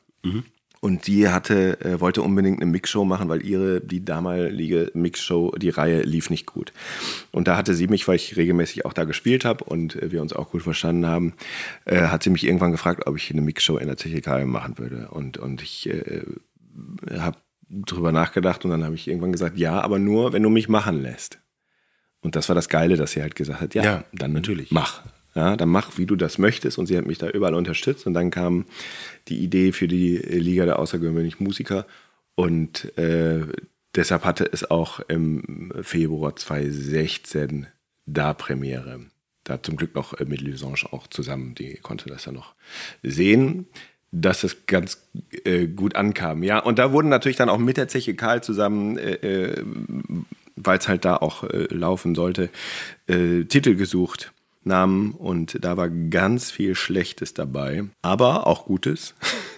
Und die hatte, äh, wollte unbedingt eine Mixshow machen, weil ihre, die damalige Mixshow, die Reihe lief nicht gut. Und da hatte sie mich, weil ich regelmäßig auch da gespielt habe und äh, wir uns auch gut verstanden haben, äh, hat sie mich irgendwann gefragt, ob ich eine Mixshow in der Zeche Karl machen würde. Und, und ich äh, habe drüber nachgedacht und dann habe ich irgendwann gesagt, ja, aber nur, wenn du mich machen lässt. Und das war das Geile, dass sie halt gesagt hat, ja, Ja, dann natürlich. mach. Ja, dann mach, wie du das möchtest. Und sie hat mich da überall unterstützt. Und dann kam die Idee für die Liga der außergewöhnlichen Musiker. Und äh, deshalb hatte es auch im Februar 2016 da Premiere. Da zum Glück noch äh, mit Lusange auch zusammen, die konnte das dann noch sehen, dass es ganz äh, gut ankam. Ja, und da wurden natürlich dann auch mit der Zeche Karl zusammen, äh, äh, weil es halt da auch äh, laufen sollte, äh, Titel gesucht, Namen und da war ganz viel Schlechtes dabei, aber auch Gutes. [laughs]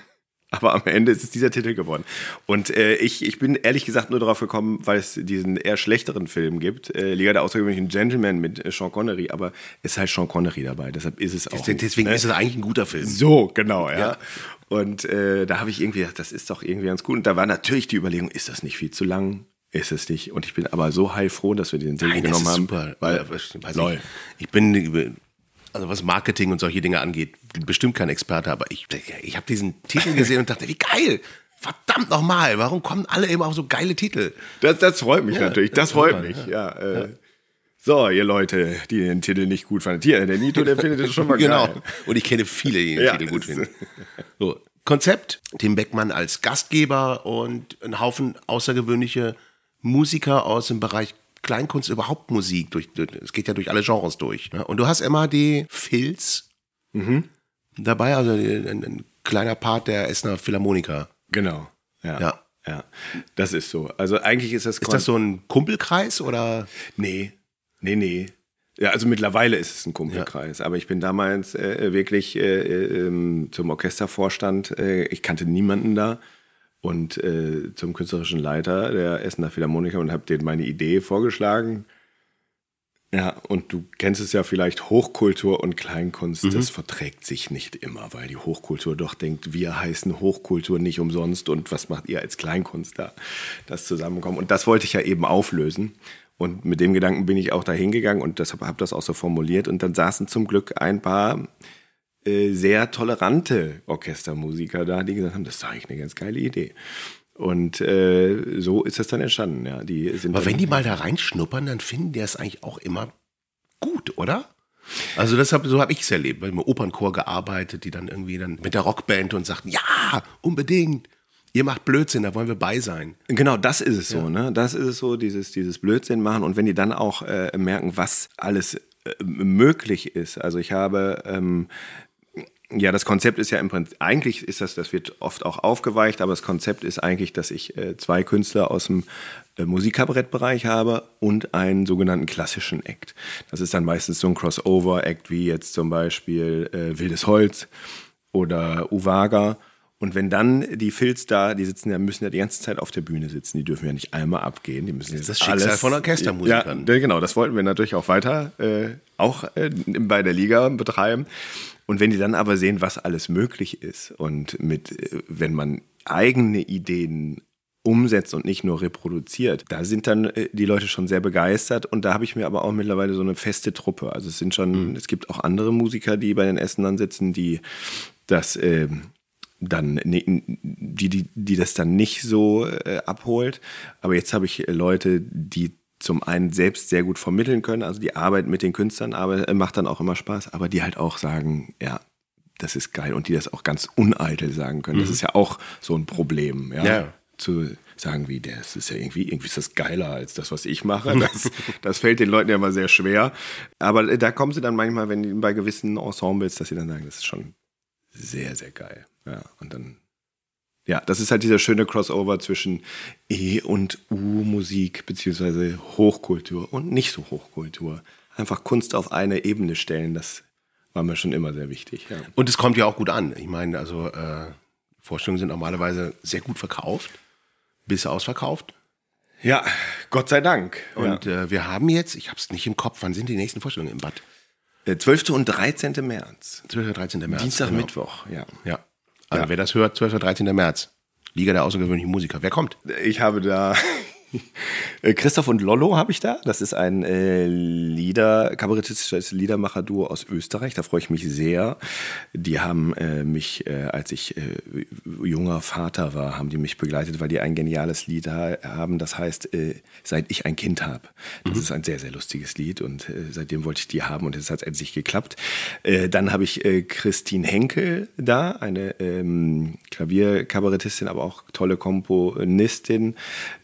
Aber am Ende ist es dieser Titel geworden. Und äh, ich, ich bin ehrlich gesagt nur darauf gekommen, weil es diesen eher schlechteren Film gibt, äh, Liga der außergewöhnlichen Gentlemen mit äh, Sean Connery, aber es ist halt Sean Connery dabei, deshalb ist es auch. Deswegen ne? ist es eigentlich ein guter Film. So, genau, ja. Ja. Und äh, da habe ich irgendwie gedacht, das ist doch irgendwie ganz gut. Und da war natürlich die Überlegung, ist das nicht viel zu lang? Ist es nicht? Und ich bin aber so heilfroh, dass wir den das genommen haben. super. Weil, lol. ich, ich bin, also was Marketing und solche Dinge angeht, bestimmt kein Experte, aber ich, ich habe diesen Titel gesehen und dachte, wie geil! Verdammt nochmal, warum kommen alle immer auf so geile Titel? Das, das freut mich Ja, natürlich. Das das freut mich, man, ja. äh, So, ihr Leute, die den Titel nicht gut fanden. Hier, der Nito, der findet es schon mal Genau. geil. Und ich kenne viele, die den Ja, Titel gut finden. [laughs] So. Konzept, Tim Beckmann als Gastgeber und ein Haufen außergewöhnliche Musiker aus dem Bereich Kleinkunst, überhaupt Musik. Durch, es geht ja durch alle Genres durch. ne? Und du hast immer die Filz dabei, also ein, ein kleiner Part der Essener Philharmoniker. Genau. Ja. Ja. ja. Das ist so. Also eigentlich ist das Ist das so ein Kumpelkreis oder? Nee, nee, nee. Ja, also mittlerweile ist es ein Kumpelkreis, aber ich bin damals äh, wirklich äh, äh, ähm, zum Orchestervorstand, äh, ich kannte niemanden da und äh, zum künstlerischen Leiter der Essener Philharmoniker und habe denen meine Idee vorgeschlagen. Ja, und du kennst es ja vielleicht, Hochkultur und Kleinkunst, das verträgt sich nicht immer, weil die Hochkultur doch denkt, wir heißen Hochkultur nicht umsonst und was macht ihr als Kleinkunst da, das zusammenkommen. Und das wollte ich ja eben auflösen. Und mit dem Gedanken bin ich auch da hingegangen und deshalb habe das auch so formuliert. Und dann saßen zum Glück ein paar äh, sehr tolerante Orchestermusiker da, die gesagt haben, das ist eigentlich eine ganz geile Idee. Und äh, so ist es dann entstanden. Ja, die sind Aber wenn die mal da reinschnuppern, dann finden die es eigentlich auch immer gut, oder? Also deshalb, so habe ich es erlebt, weil im Opernchor gearbeitet, die dann irgendwie dann mit der Rockband und sagten, ja, unbedingt, ihr macht Blödsinn, da wollen wir bei sein. Genau, das ist es so, ne? Das ist es so, dieses, dieses Blödsinn machen. Und wenn die dann auch äh, merken, was alles äh, möglich ist. Also ich habe, ähm, ja, das Konzept ist ja im Prinzip, eigentlich ist das, das wird oft auch aufgeweicht, aber das Konzept ist eigentlich, dass ich äh, zwei Künstler aus dem äh, Musikkabarettbereich habe und einen sogenannten klassischen Act. Das ist dann meistens so ein Crossover-Act wie jetzt zum Beispiel äh, Wildes Holz oder Uwaga. Und wenn dann die Filz da, die sitzen ja, müssen ja die ganze Zeit auf der Bühne sitzen, die dürfen ja nicht einmal abgehen, die müssen Das ist das Schicksal alles, von Orchestermusikern. Ja, genau, das wollten wir natürlich auch weiter, äh, auch äh, bei der Liga betreiben. Und wenn die dann aber sehen, was alles möglich ist und mit, äh, wenn man eigene Ideen umsetzt und nicht nur reproduziert, da sind dann äh, die Leute schon sehr begeistert und da habe ich mir aber auch mittlerweile so eine feste Truppe. Also es sind schon, es gibt auch andere Musiker, die bei den Essenern sitzen, die das ähm, dann ne- die, die, die das dann nicht so äh, abholt. Aber jetzt habe ich äh, Leute, die zum einen selbst sehr gut vermitteln können, also die Arbeit mit den Künstlern aber, äh, macht dann auch immer Spaß, aber die halt auch sagen, ja, das ist geil und die das auch ganz uneitel sagen können. Das ist ja auch so ein Problem, ja. Ja. Zu sagen wie, das ist ja irgendwie, irgendwie ist das geiler als das, was ich mache. Das, [laughs] das fällt den Leuten ja immer sehr schwer. Aber äh, da kommen sie dann manchmal, wenn die bei gewissen Ensembles, dass sie dann sagen, das ist schon sehr, sehr geil. Ja, und dann. Ja, das ist halt dieser schöne Crossover zwischen E- und U-Musik, beziehungsweise Hochkultur und nicht so Hochkultur. Einfach Kunst auf eine Ebene stellen, das war mir schon immer sehr wichtig. Ja. Und es kommt ja auch gut an. Ich meine, also äh, Vorstellungen sind normalerweise sehr gut verkauft, bis ausverkauft. ja, Gott sei Dank. Und äh, wir haben jetzt, ich habe es nicht im Kopf, wann sind die nächsten Vorstellungen im Bad? ja. 12. und 13. März. 12. oder 13. März. Dienstag, genau. Mittwoch, ja. Ja. Also Ja. wer das hört, 12. oder 13. März. Liga der außergewöhnlichen Musiker. Wer kommt? Ich habe da Christoph und Lollo habe ich da. Das ist ein äh, Lieder, kabarettistisches Liedermacher-Duo aus Österreich. Da freue ich mich sehr. Die haben äh, mich, äh, als ich äh, junger Vater war, haben die mich begleitet, weil die ein geniales Lied ha haben. Das heißt, äh, seit ich ein Kind habe. Das mhm. ist ein sehr, sehr lustiges Lied und äh, seitdem wollte ich die haben und es hat endlich geklappt. Äh, dann habe ich äh, Christine Henkel da, eine ähm, Klavierkabarettistin, aber auch tolle Komponistin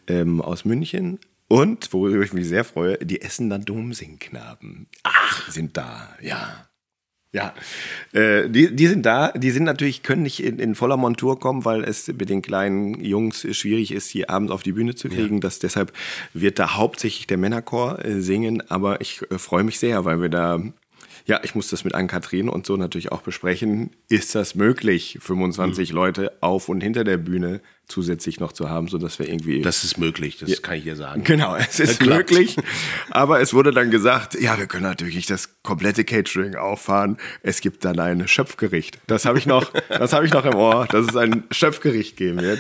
ähm, aus München. Und, worüber ich mich sehr freue, die Essener Domsingknaben. Ach, sind da, ja. Ja, äh, die, die sind da. Die sind natürlich, können nicht in, in, voller Montur kommen, weil es mit den kleinen Jungs schwierig ist, die abends auf die Bühne zu kriegen. Ja. Das, deshalb wird da hauptsächlich der Männerchor äh, singen. Aber ich äh, freue mich sehr, weil wir da ja, ich muss das mit Ann-Kathrin und so natürlich auch besprechen. Ist das möglich, 25 mhm. Leute auf und hinter der Bühne zusätzlich noch zu haben, so dass wir irgendwie. Das ist möglich, das ja, kann ich dir sagen. Genau, es ist möglich. Aber es wurde dann gesagt, ja, wir können natürlich nicht das komplette Catering auffahren. Es gibt dann ein Schöpfgericht. Das habe ich noch, das habe ich noch im Ohr, dass es ein Schöpfgericht geben wird.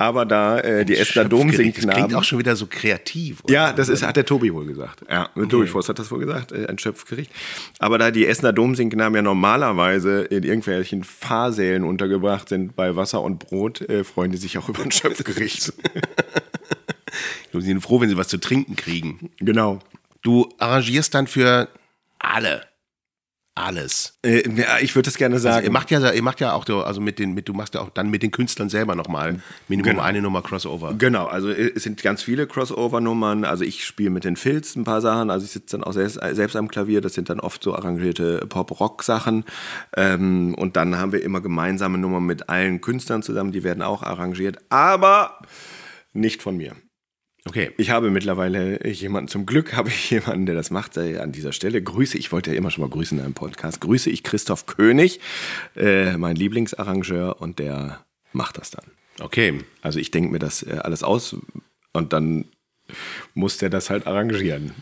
Aber da äh, die Essener Domsingknaben... Das klingt auch schon wieder so kreativ. Oder? Ja, das ist, hat der Tobi wohl gesagt. Ja, okay. Tobi Voss hat das wohl gesagt, äh, ein Schöpfgericht. Aber da die Essener Domsingknaben ja normalerweise in irgendwelchen Fahrsälen untergebracht sind bei Wasser und Brot, äh, freuen die sich auch über ein Schöpfgericht. [laughs] Sie sind froh, wenn sie was zu trinken kriegen. Genau. Du arrangierst dann für alle alles. Äh, ja, ich würde das gerne sagen. Also ihr macht ja, ihr macht ja auch, also mit den, mit, du machst ja auch dann mit den Künstlern selber nochmal Minimum genau. eine Nummer Crossover. Genau, also äh, es sind ganz viele Crossover-Nummern. Also ich spiele mit den Filz ein paar Sachen. Also ich sitze dann auch selbst, selbst am Klavier. Das sind dann oft so arrangierte Pop-Rock-Sachen. Ähm, und dann haben wir immer gemeinsame Nummern mit allen Künstlern zusammen. Die werden auch arrangiert, aber nicht von mir. Okay. Ich habe mittlerweile jemanden, zum Glück habe ich jemanden, der das macht. Äh, an dieser Stelle grüße, ich wollte ja immer schon mal grüßen in einem Podcast, grüße ich Christoph König, äh, mein Lieblingsarrangeur, und der macht das dann. Okay. Also ich denke mir das äh, alles aus und dann muss der das halt arrangieren.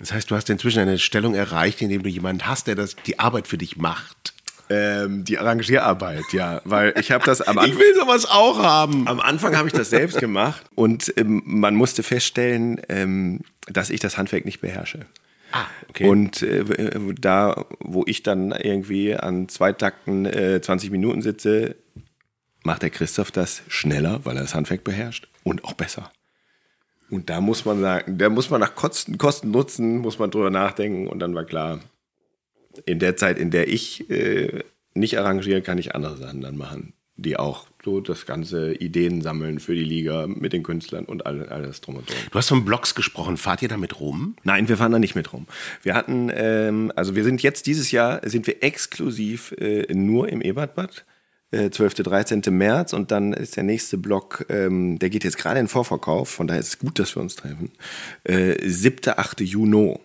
Das heißt, du hast inzwischen eine Stellung erreicht, in dem du jemanden hast, der das, die Arbeit für dich macht. Ähm, die Arrangierarbeit, ja, weil ich habe das am Anfang. [laughs] Ich will sowas auch haben. Am Anfang habe ich das selbst gemacht und ähm, man musste feststellen, ähm, dass ich das Handwerk nicht beherrsche. Ah, okay. Und äh, da, wo ich dann irgendwie an zwei Takten äh, 20 Minuten sitze, macht der Christoph das schneller, weil er das Handwerk beherrscht und auch besser. Und da muss man sagen, da muss man nach Kosten, Kosten Nutzen, muss man drüber nachdenken und dann war klar, in der Zeit, in der ich äh, nicht arrangiere, kann ich andere Sachen dann machen, die auch so das ganze Ideen sammeln für die Liga mit den Künstlern und alles, alles drum und drum. Du hast von Blogs gesprochen. Fahrt ihr damit rum? Nein, wir fahren da nicht mit rum. Wir hatten, ähm, also wir sind jetzt dieses Jahr, sind wir exklusiv äh, nur im Ebertbad. 12. Äh, 13. März und dann ist der nächste Block, ähm, der geht jetzt gerade in Vorverkauf, von daher ist es gut, dass wir uns treffen. Äh, 7. 8. Juni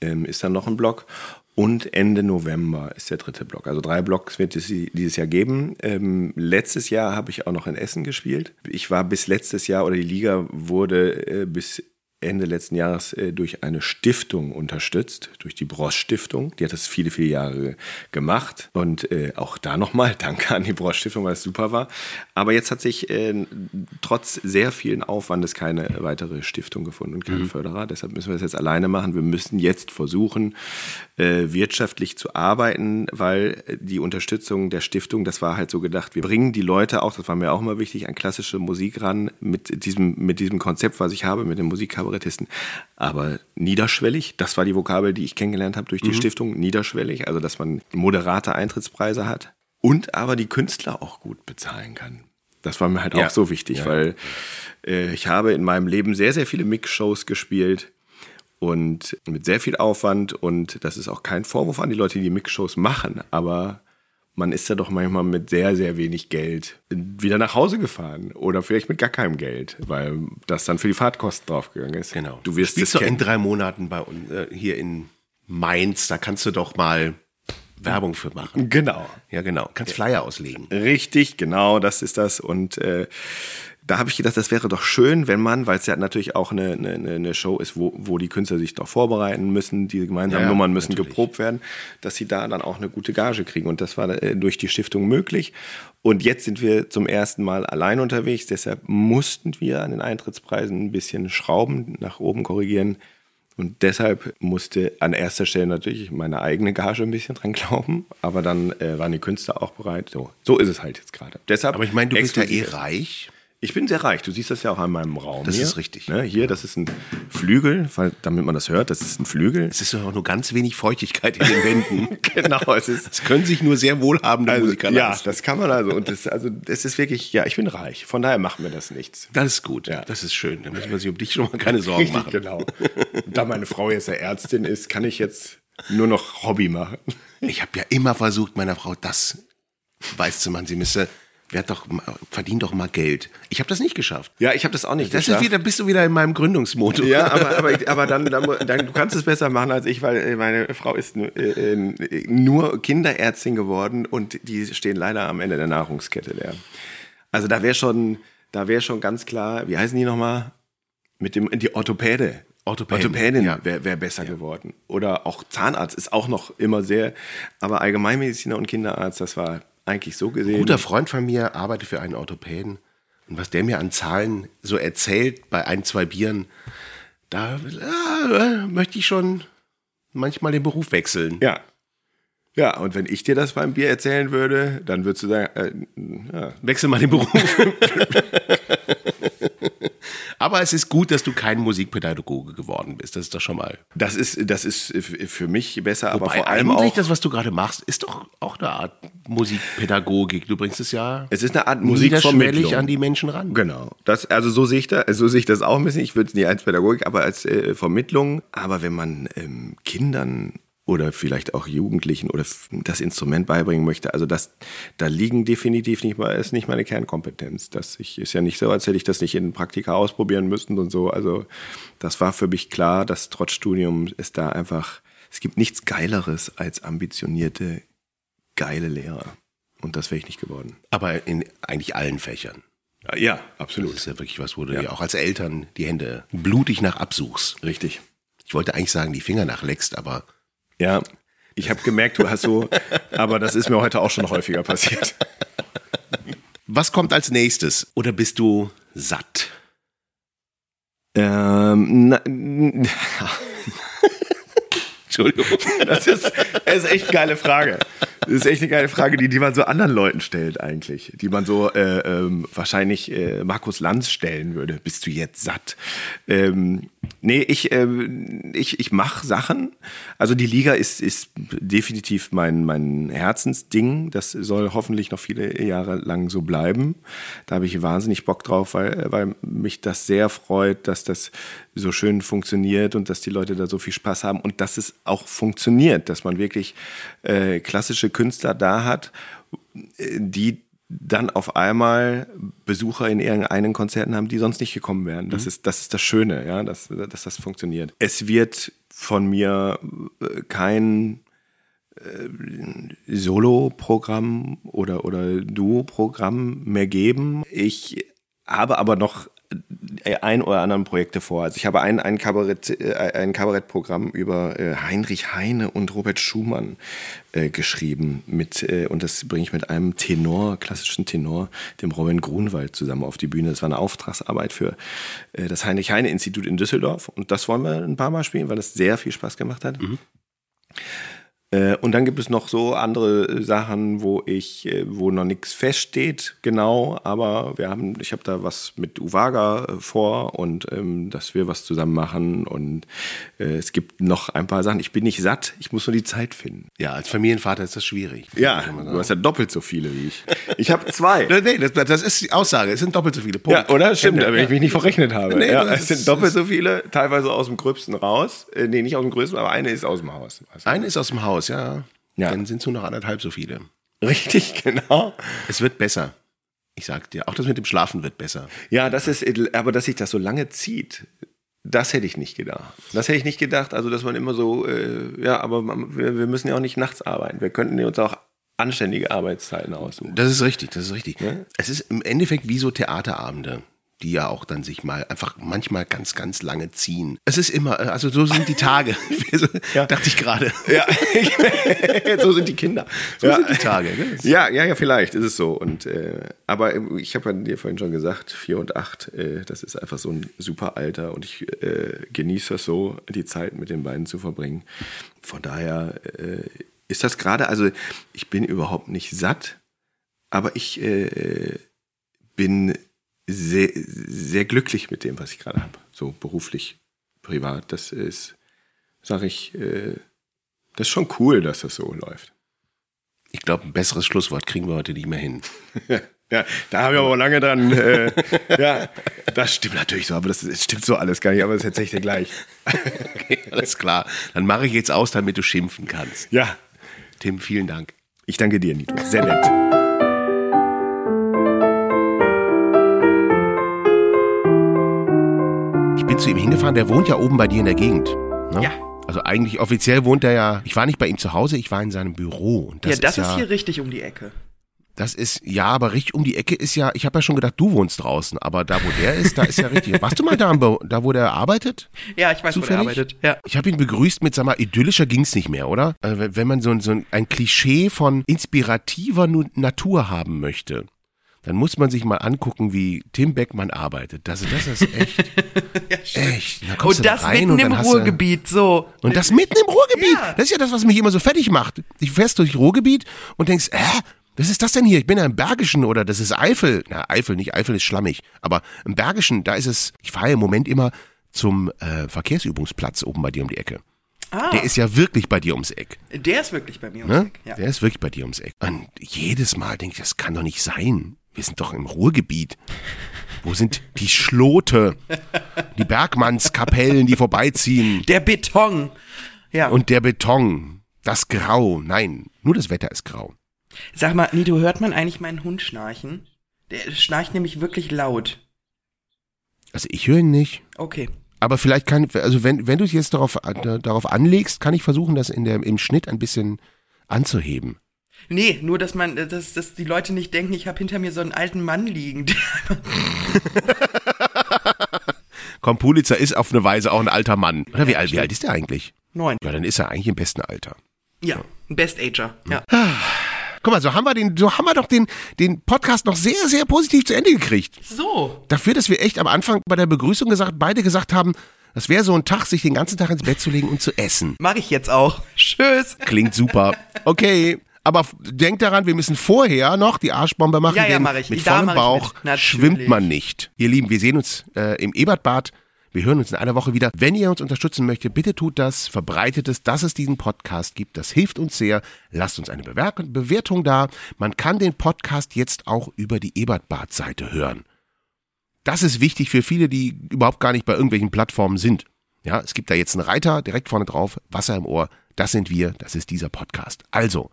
ähm, ist dann noch ein Block und Ende November ist der dritte Block. Also drei Blocks wird es dieses Jahr geben. Ähm, letztes Jahr habe ich auch noch in Essen gespielt. Ich war bis letztes Jahr oder die Liga wurde äh, bis Ende letzten Jahres äh, durch eine Stiftung unterstützt, durch die Brosch Stiftung. Die hat das viele, viele Jahre gemacht. Und äh, auch da nochmal [laughs] Danke an die Brosch Stiftung, weil es super war. Aber jetzt hat sich äh, trotz sehr vielen Aufwandes keine weitere Stiftung gefunden und keinen mhm. Förderer. Deshalb müssen wir das jetzt alleine machen. Wir müssen jetzt versuchen, wirtschaftlich zu arbeiten, weil die Unterstützung der Stiftung, das war halt so gedacht, wir bringen die Leute auch, das war mir auch immer wichtig, an klassische Musik ran mit diesem, mit diesem Konzept, was ich habe, mit dem Musikcover Kabarettisten. Aber niederschwellig, das war die Vokabel, die ich kennengelernt habe durch die mhm. Stiftung, niederschwellig, also dass man moderate Eintrittspreise hat und aber die Künstler auch gut bezahlen kann. Das war mir halt ja. auch so wichtig, ja. weil äh, ich habe in meinem Leben sehr, sehr viele Mix-Shows gespielt und mit sehr viel Aufwand und das ist auch kein Vorwurf an die Leute, die Mix-Shows machen, aber man ist ja doch manchmal mit sehr, sehr wenig Geld wieder nach Hause gefahren oder vielleicht mit gar keinem Geld, weil das dann für die Fahrtkosten draufgegangen ist. Genau. Du wirst Spielst du in drei Monaten bei uns äh, hier in Mainz, da kannst du doch mal Werbung für machen. Genau. Ja, genau. Kannst Flyer auslegen. Richtig, genau, das ist das. Und äh, da habe ich gedacht, das wäre doch schön, wenn man, weil es ja natürlich auch eine, eine, eine Show ist, wo, wo die Künstler sich doch vorbereiten müssen, die gemeinsamen Ja, Nummern müssen natürlich. geprobt werden, dass sie da dann auch eine gute Gage kriegen. Und das war äh, durch die Stiftung möglich. Und jetzt sind wir zum ersten Mal allein unterwegs, deshalb mussten wir an den Eintrittspreisen ein bisschen schrauben, nach oben korrigieren. Und deshalb musste an erster Stelle natürlich meine eigene Gage ein bisschen dran glauben, aber dann äh, waren die Künstler auch bereit. So, so ist es halt jetzt gerade. Deshalb Aber ich meine, du bist ja eh reich. Ich bin sehr reich. Du siehst das ja auch an meinem Raum. Das hier. ist richtig. Ne, hier, das ist ein Flügel, weil, damit man das hört. Das ist ein Flügel. Es ist auch nur ganz wenig Feuchtigkeit in den Wänden. [laughs] genau, es ist. Das können sich nur sehr wohlhabende Also, Musiker ja, leisten. das kann man also. Und das, also, es ist wirklich, ja, ich bin reich. Von daher macht mir das nichts. Das ist gut. Ja. Das ist schön. Da muss man sich um dich schon mal keine Sorgen machen. genau. Und da meine Frau jetzt ja Ärztin ist, kann ich jetzt nur noch Hobby machen. Ich habe ja immer versucht, meiner Frau das weiß zu machen. Sie müsste, werd doch, mal- verdien doch mal Geld. Ich habe das nicht geschafft. Ja, ich habe das auch nicht Das ist geschafft. wieder, bist du wieder in meinem Gründungsmodus. Ja, aber, [laughs] aber, aber dann, dann, dann, du kannst es besser machen als ich, weil äh, meine Frau ist nur, äh, äh, nur Kinderärztin geworden und die stehen leider am Ende der Nahrungskette leer. Also da wäre schon, da wäre schon ganz klar, wie heißen die nochmal? Mit dem, die Orthopäde. Orthopäden, Orthopädin ja. wäre wär besser geworden. Oder auch Zahnarzt ist auch noch immer sehr, aber Allgemeinmediziner und Kinderarzt, das war eigentlich so gesehen. Ein guter Freund von mir arbeitet für einen Orthopäden. Und was der mir an Zahlen so erzählt bei ein, zwei Bieren, da äh, möchte ich schon manchmal den Beruf wechseln. Ja. Ja, und wenn ich dir das beim Bier erzählen würde, dann würdest du sagen, äh, ja, Wechsel mal den Beruf. [laughs] Aber es ist gut, dass du kein Musikpädagoge geworden bist. Das ist doch schon mal. Das ist, das ist für mich besser, aber Wobei vor allem eigentlich auch. das, was du gerade machst, ist doch auch eine Art Musikpädagogik. Du bringst es ja es ist eine Art Musikvermittlung. an die Menschen ran. Genau. Das, also so sehe ich da, so sehe ich das auch ein bisschen. Ich würde es nicht als Pädagogik, aber als äh, Vermittlung. Aber wenn man ähm, Kindern oder vielleicht auch Jugendlichen oder das Instrument beibringen möchte, also das, da liegen definitiv nicht mal, ist nicht meine Kernkompetenz. Das ich, ist ja nicht so, als hätte ich das nicht in Praktika ausprobieren müssen und so. Also das war für mich klar, dass trotz Studium es da einfach, es gibt nichts Geileres als ambitionierte, geile Lehrer. Und das wäre ich nicht geworden. Aber in eigentlich allen Fächern. Ja, Das absolut. ist ja wirklich was, wo du Ja. dir auch als Eltern die Hände blutig nach absuchst. Richtig. Ich wollte eigentlich sagen, die Finger nachleckst, aber Ja, ich habe gemerkt, du hast so, aber das ist mir heute auch schon häufiger passiert. was kommt als nächstes? Oder bist du satt? Ähm, na, [laughs] Entschuldigung. das ist, das ist echt eine geile Frage. Das ist echt eine geile Frage, die, die man so anderen Leuten stellt eigentlich. Die man so äh, ähm, wahrscheinlich äh, Markus Lanz stellen würde. Bist du jetzt satt? Ähm, nee, ich, ähm, ich, ich mache Sachen. Also die Liga ist, ist definitiv mein, mein Herzensding. Das soll hoffentlich noch viele Jahre lang so bleiben. Da habe ich wahnsinnig Bock drauf, weil, weil mich das sehr freut, dass das so schön funktioniert und dass die Leute da so viel Spaß haben und dass es auch funktioniert, dass man wirklich äh, klassische Künstler da hat, äh, die dann auf einmal Besucher in irgendeinen Konzerten haben, die sonst nicht gekommen wären. Das, ist, das ist das Schöne, ja, dass, dass das funktioniert. Es wird von mir äh, kein äh, Solo-Programm oder, oder Duo-Programm mehr geben. Ich habe aber noch ein oder anderen Projekte vor. Also ich habe ein, ein, Kabarett, äh, ein Kabarettprogramm über äh, Heinrich Heine und Robert Schumann äh, geschrieben. Mit, und das bringe ich mit einem Tenor, klassischen Tenor, dem Robin Grunwald zusammen auf die Bühne. Das war eine Auftragsarbeit für das Heinrich-Heine-Institut in Düsseldorf. Und das wollen wir ein paar Mal spielen, weil es sehr viel Spaß gemacht hat. Äh, Und dann gibt es noch so andere Sachen, wo ich, äh, wo noch nichts feststeht, genau, aber wir haben, ich habe da was mit Uwaga äh, vor und ähm, dass wir was zusammen machen und äh, es gibt noch ein paar Sachen. Ich bin nicht satt, ich muss nur die Zeit finden. Ja, als Familienvater ist das schwierig. Ja, du hast ja doppelt so viele wie ich. Ich habe zwei. [laughs] Nee, das, das ist die Aussage. Es sind doppelt so viele. Punkt. Ja, oder? Stimmt, wenn ich mich nicht verrechnet habe. Nee, ja, es sind doppelt so viele, teilweise aus dem Gröbsten raus. Äh, nee, nicht aus dem Gröbsten, aber eine ist aus dem Haus. Eine ist aus dem Haus, ja. Ja. Dann sind es nur noch anderthalb so viele. Richtig, [laughs] genau. Es wird besser. Ich sag dir, auch das mit dem Schlafen wird besser. Ja, das ist, aber dass sich das so lange zieht, das hätte ich nicht gedacht. Das hätte ich nicht gedacht, also dass man immer so, äh, ja, aber man, wir, wir müssen ja auch nicht nachts arbeiten. Wir könnten uns auch anständige Arbeitszeiten aussuchen. Das ist richtig, das ist richtig. Ne? Es ist im Endeffekt wie so Theaterabende, die ja auch dann sich mal einfach manchmal ganz, ganz lange ziehen. Es ist immer, also so sind die Tage, [laughs] [laughs] Ja. dachte ich gerade. Ja, [laughs] so sind die Kinder. So ja. sind die Tage. Gell? Ja, ja, ja, vielleicht ist es so. Und äh, aber ich habe ja dir vorhin schon gesagt, vier und acht, äh, das ist einfach so ein super Alter und ich äh, genieße das so, die Zeit mit den beiden zu verbringen. Von daher äh, ist das gerade, also ich bin überhaupt nicht satt, aber ich äh, bin sehr, sehr glücklich mit dem, was ich gerade habe. So beruflich, privat. Das ist, sage ich, äh, das ist schon cool, dass das so läuft. Ich glaube, ein besseres Schlusswort kriegen wir heute nicht mehr hin. [laughs] Ja, da habe ich aber lange dran. Äh, ja, das stimmt natürlich so, aber das, das stimmt so alles gar nicht, aber das erzähle ich dir gleich. [laughs] Okay, alles klar. Dann mache ich jetzt aus, damit du schimpfen kannst. Ja, Tim, vielen Dank. ich danke dir, Nito. Sehr nett. Zu ihm hingefahren, der wohnt ja oben bei dir in der Gegend. Ne? Ja. Also eigentlich offiziell wohnt er ja, ich war nicht bei ihm zu Hause, ich war in seinem Büro. Und das ja, das ist, ist ja, hier richtig um die Ecke. Das ist, ja, aber richtig um die Ecke ist ja, ich habe ja schon gedacht, du wohnst draußen, aber da, wo der ist, da ist ja richtig. Warst du mal da, da wo der arbeitet? Ja, ich weiß, wo der Zufällig? arbeitet. Ja. Ich habe ihn begrüßt mit, sag mal, idyllischer ging's nicht mehr, oder? Also, wenn- man so, ein- so ein- Klischee von inspirativer Natur haben möchte, dann muss man sich mal angucken, wie Tim Beckmann arbeitet. Das, das ist echt, [laughs] echt. Da Und da das rein mitten und im Ruhrgebiet, so. Und das mitten im Ruhrgebiet. Ja. Das ist ja das, was mich immer so fertig macht. Ich fährst durch Ruhrgebiet und denkst, hä? Was ist das denn hier? Ich bin ja im Bergischen oder das ist Eifel. Na, Eifel nicht, Eifel ist schlammig. Aber im Bergischen, da ist es, ich fahre ja im Moment immer zum äh, Verkehrsübungsplatz oben bei dir um die Ecke. Ah, Der ist ja wirklich bei dir ums Eck. der ist wirklich bei mir ums Ne? Eck. Ja. Der ist wirklich bei dir ums Eck. Und jedes Mal denke ich, das kann doch nicht sein. Wir sind doch im Ruhrgebiet. Wo sind die Schlote? Die Bergmannskapellen, die vorbeiziehen. Der Beton. Ja. Und der Beton, das Grau. Nein, nur das Wetter ist grau. Sag mal, Nito, hört man eigentlich meinen Hund schnarchen? Der schnarcht nämlich wirklich laut. Also ich höre ihn nicht. Okay. Aber vielleicht kann, also wenn, wenn du es jetzt darauf, äh, darauf anlegst, kann ich versuchen, das in der, im Schnitt ein bisschen anzuheben. Nee, nur dass man, dass, dass die Leute nicht denken, ich habe hinter mir so einen alten Mann liegen. [laughs] Komm, Pulitzer ist auf eine Weise auch ein alter Mann. Oder wie alt, wie alt ist der eigentlich? Neun. Ja, dann ist er eigentlich im besten Alter. Ja, ein Best-Ager. Ja. Guck mal, so haben wir den, so haben wir doch den, den Podcast noch sehr, sehr positiv zu Ende gekriegt. So. Dafür, dass wir echt am Anfang bei der Begrüßung gesagt, beide gesagt haben, das wäre so ein Tag, sich den ganzen Tag ins Bett zu legen und zu essen. Mach ich jetzt auch. Tschüss. Klingt super. Okay. Aber denkt daran, wir müssen vorher noch die Arschbombe machen, Ja, ja, mach ich. mit Da vollem ich Bauch mit. Schwimmt man nicht. Ihr Lieben, wir sehen uns äh, im Ebertbad. Wir hören uns in einer Woche wieder. Wenn ihr uns unterstützen möchtet, bitte tut das, verbreitet es, dass es diesen Podcast gibt. Das hilft uns sehr. Lasst uns eine Bewer Bewertung da. Man kann den Podcast jetzt auch über die Ebertbad-Seite hören. Das ist wichtig für viele, die überhaupt gar nicht bei irgendwelchen Plattformen sind. Ja, es gibt da jetzt einen Reiter direkt vorne drauf, Wasser im Ohr. Das sind wir, das ist dieser Podcast. Also,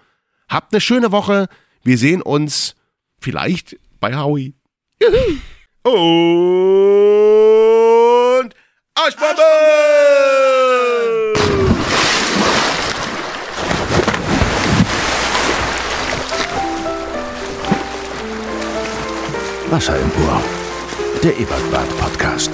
habt eine schöne Woche. Wir sehen uns vielleicht bei Howie. Und Arschbombe! Wasser im Ohr. Der Ebertbad Podcast.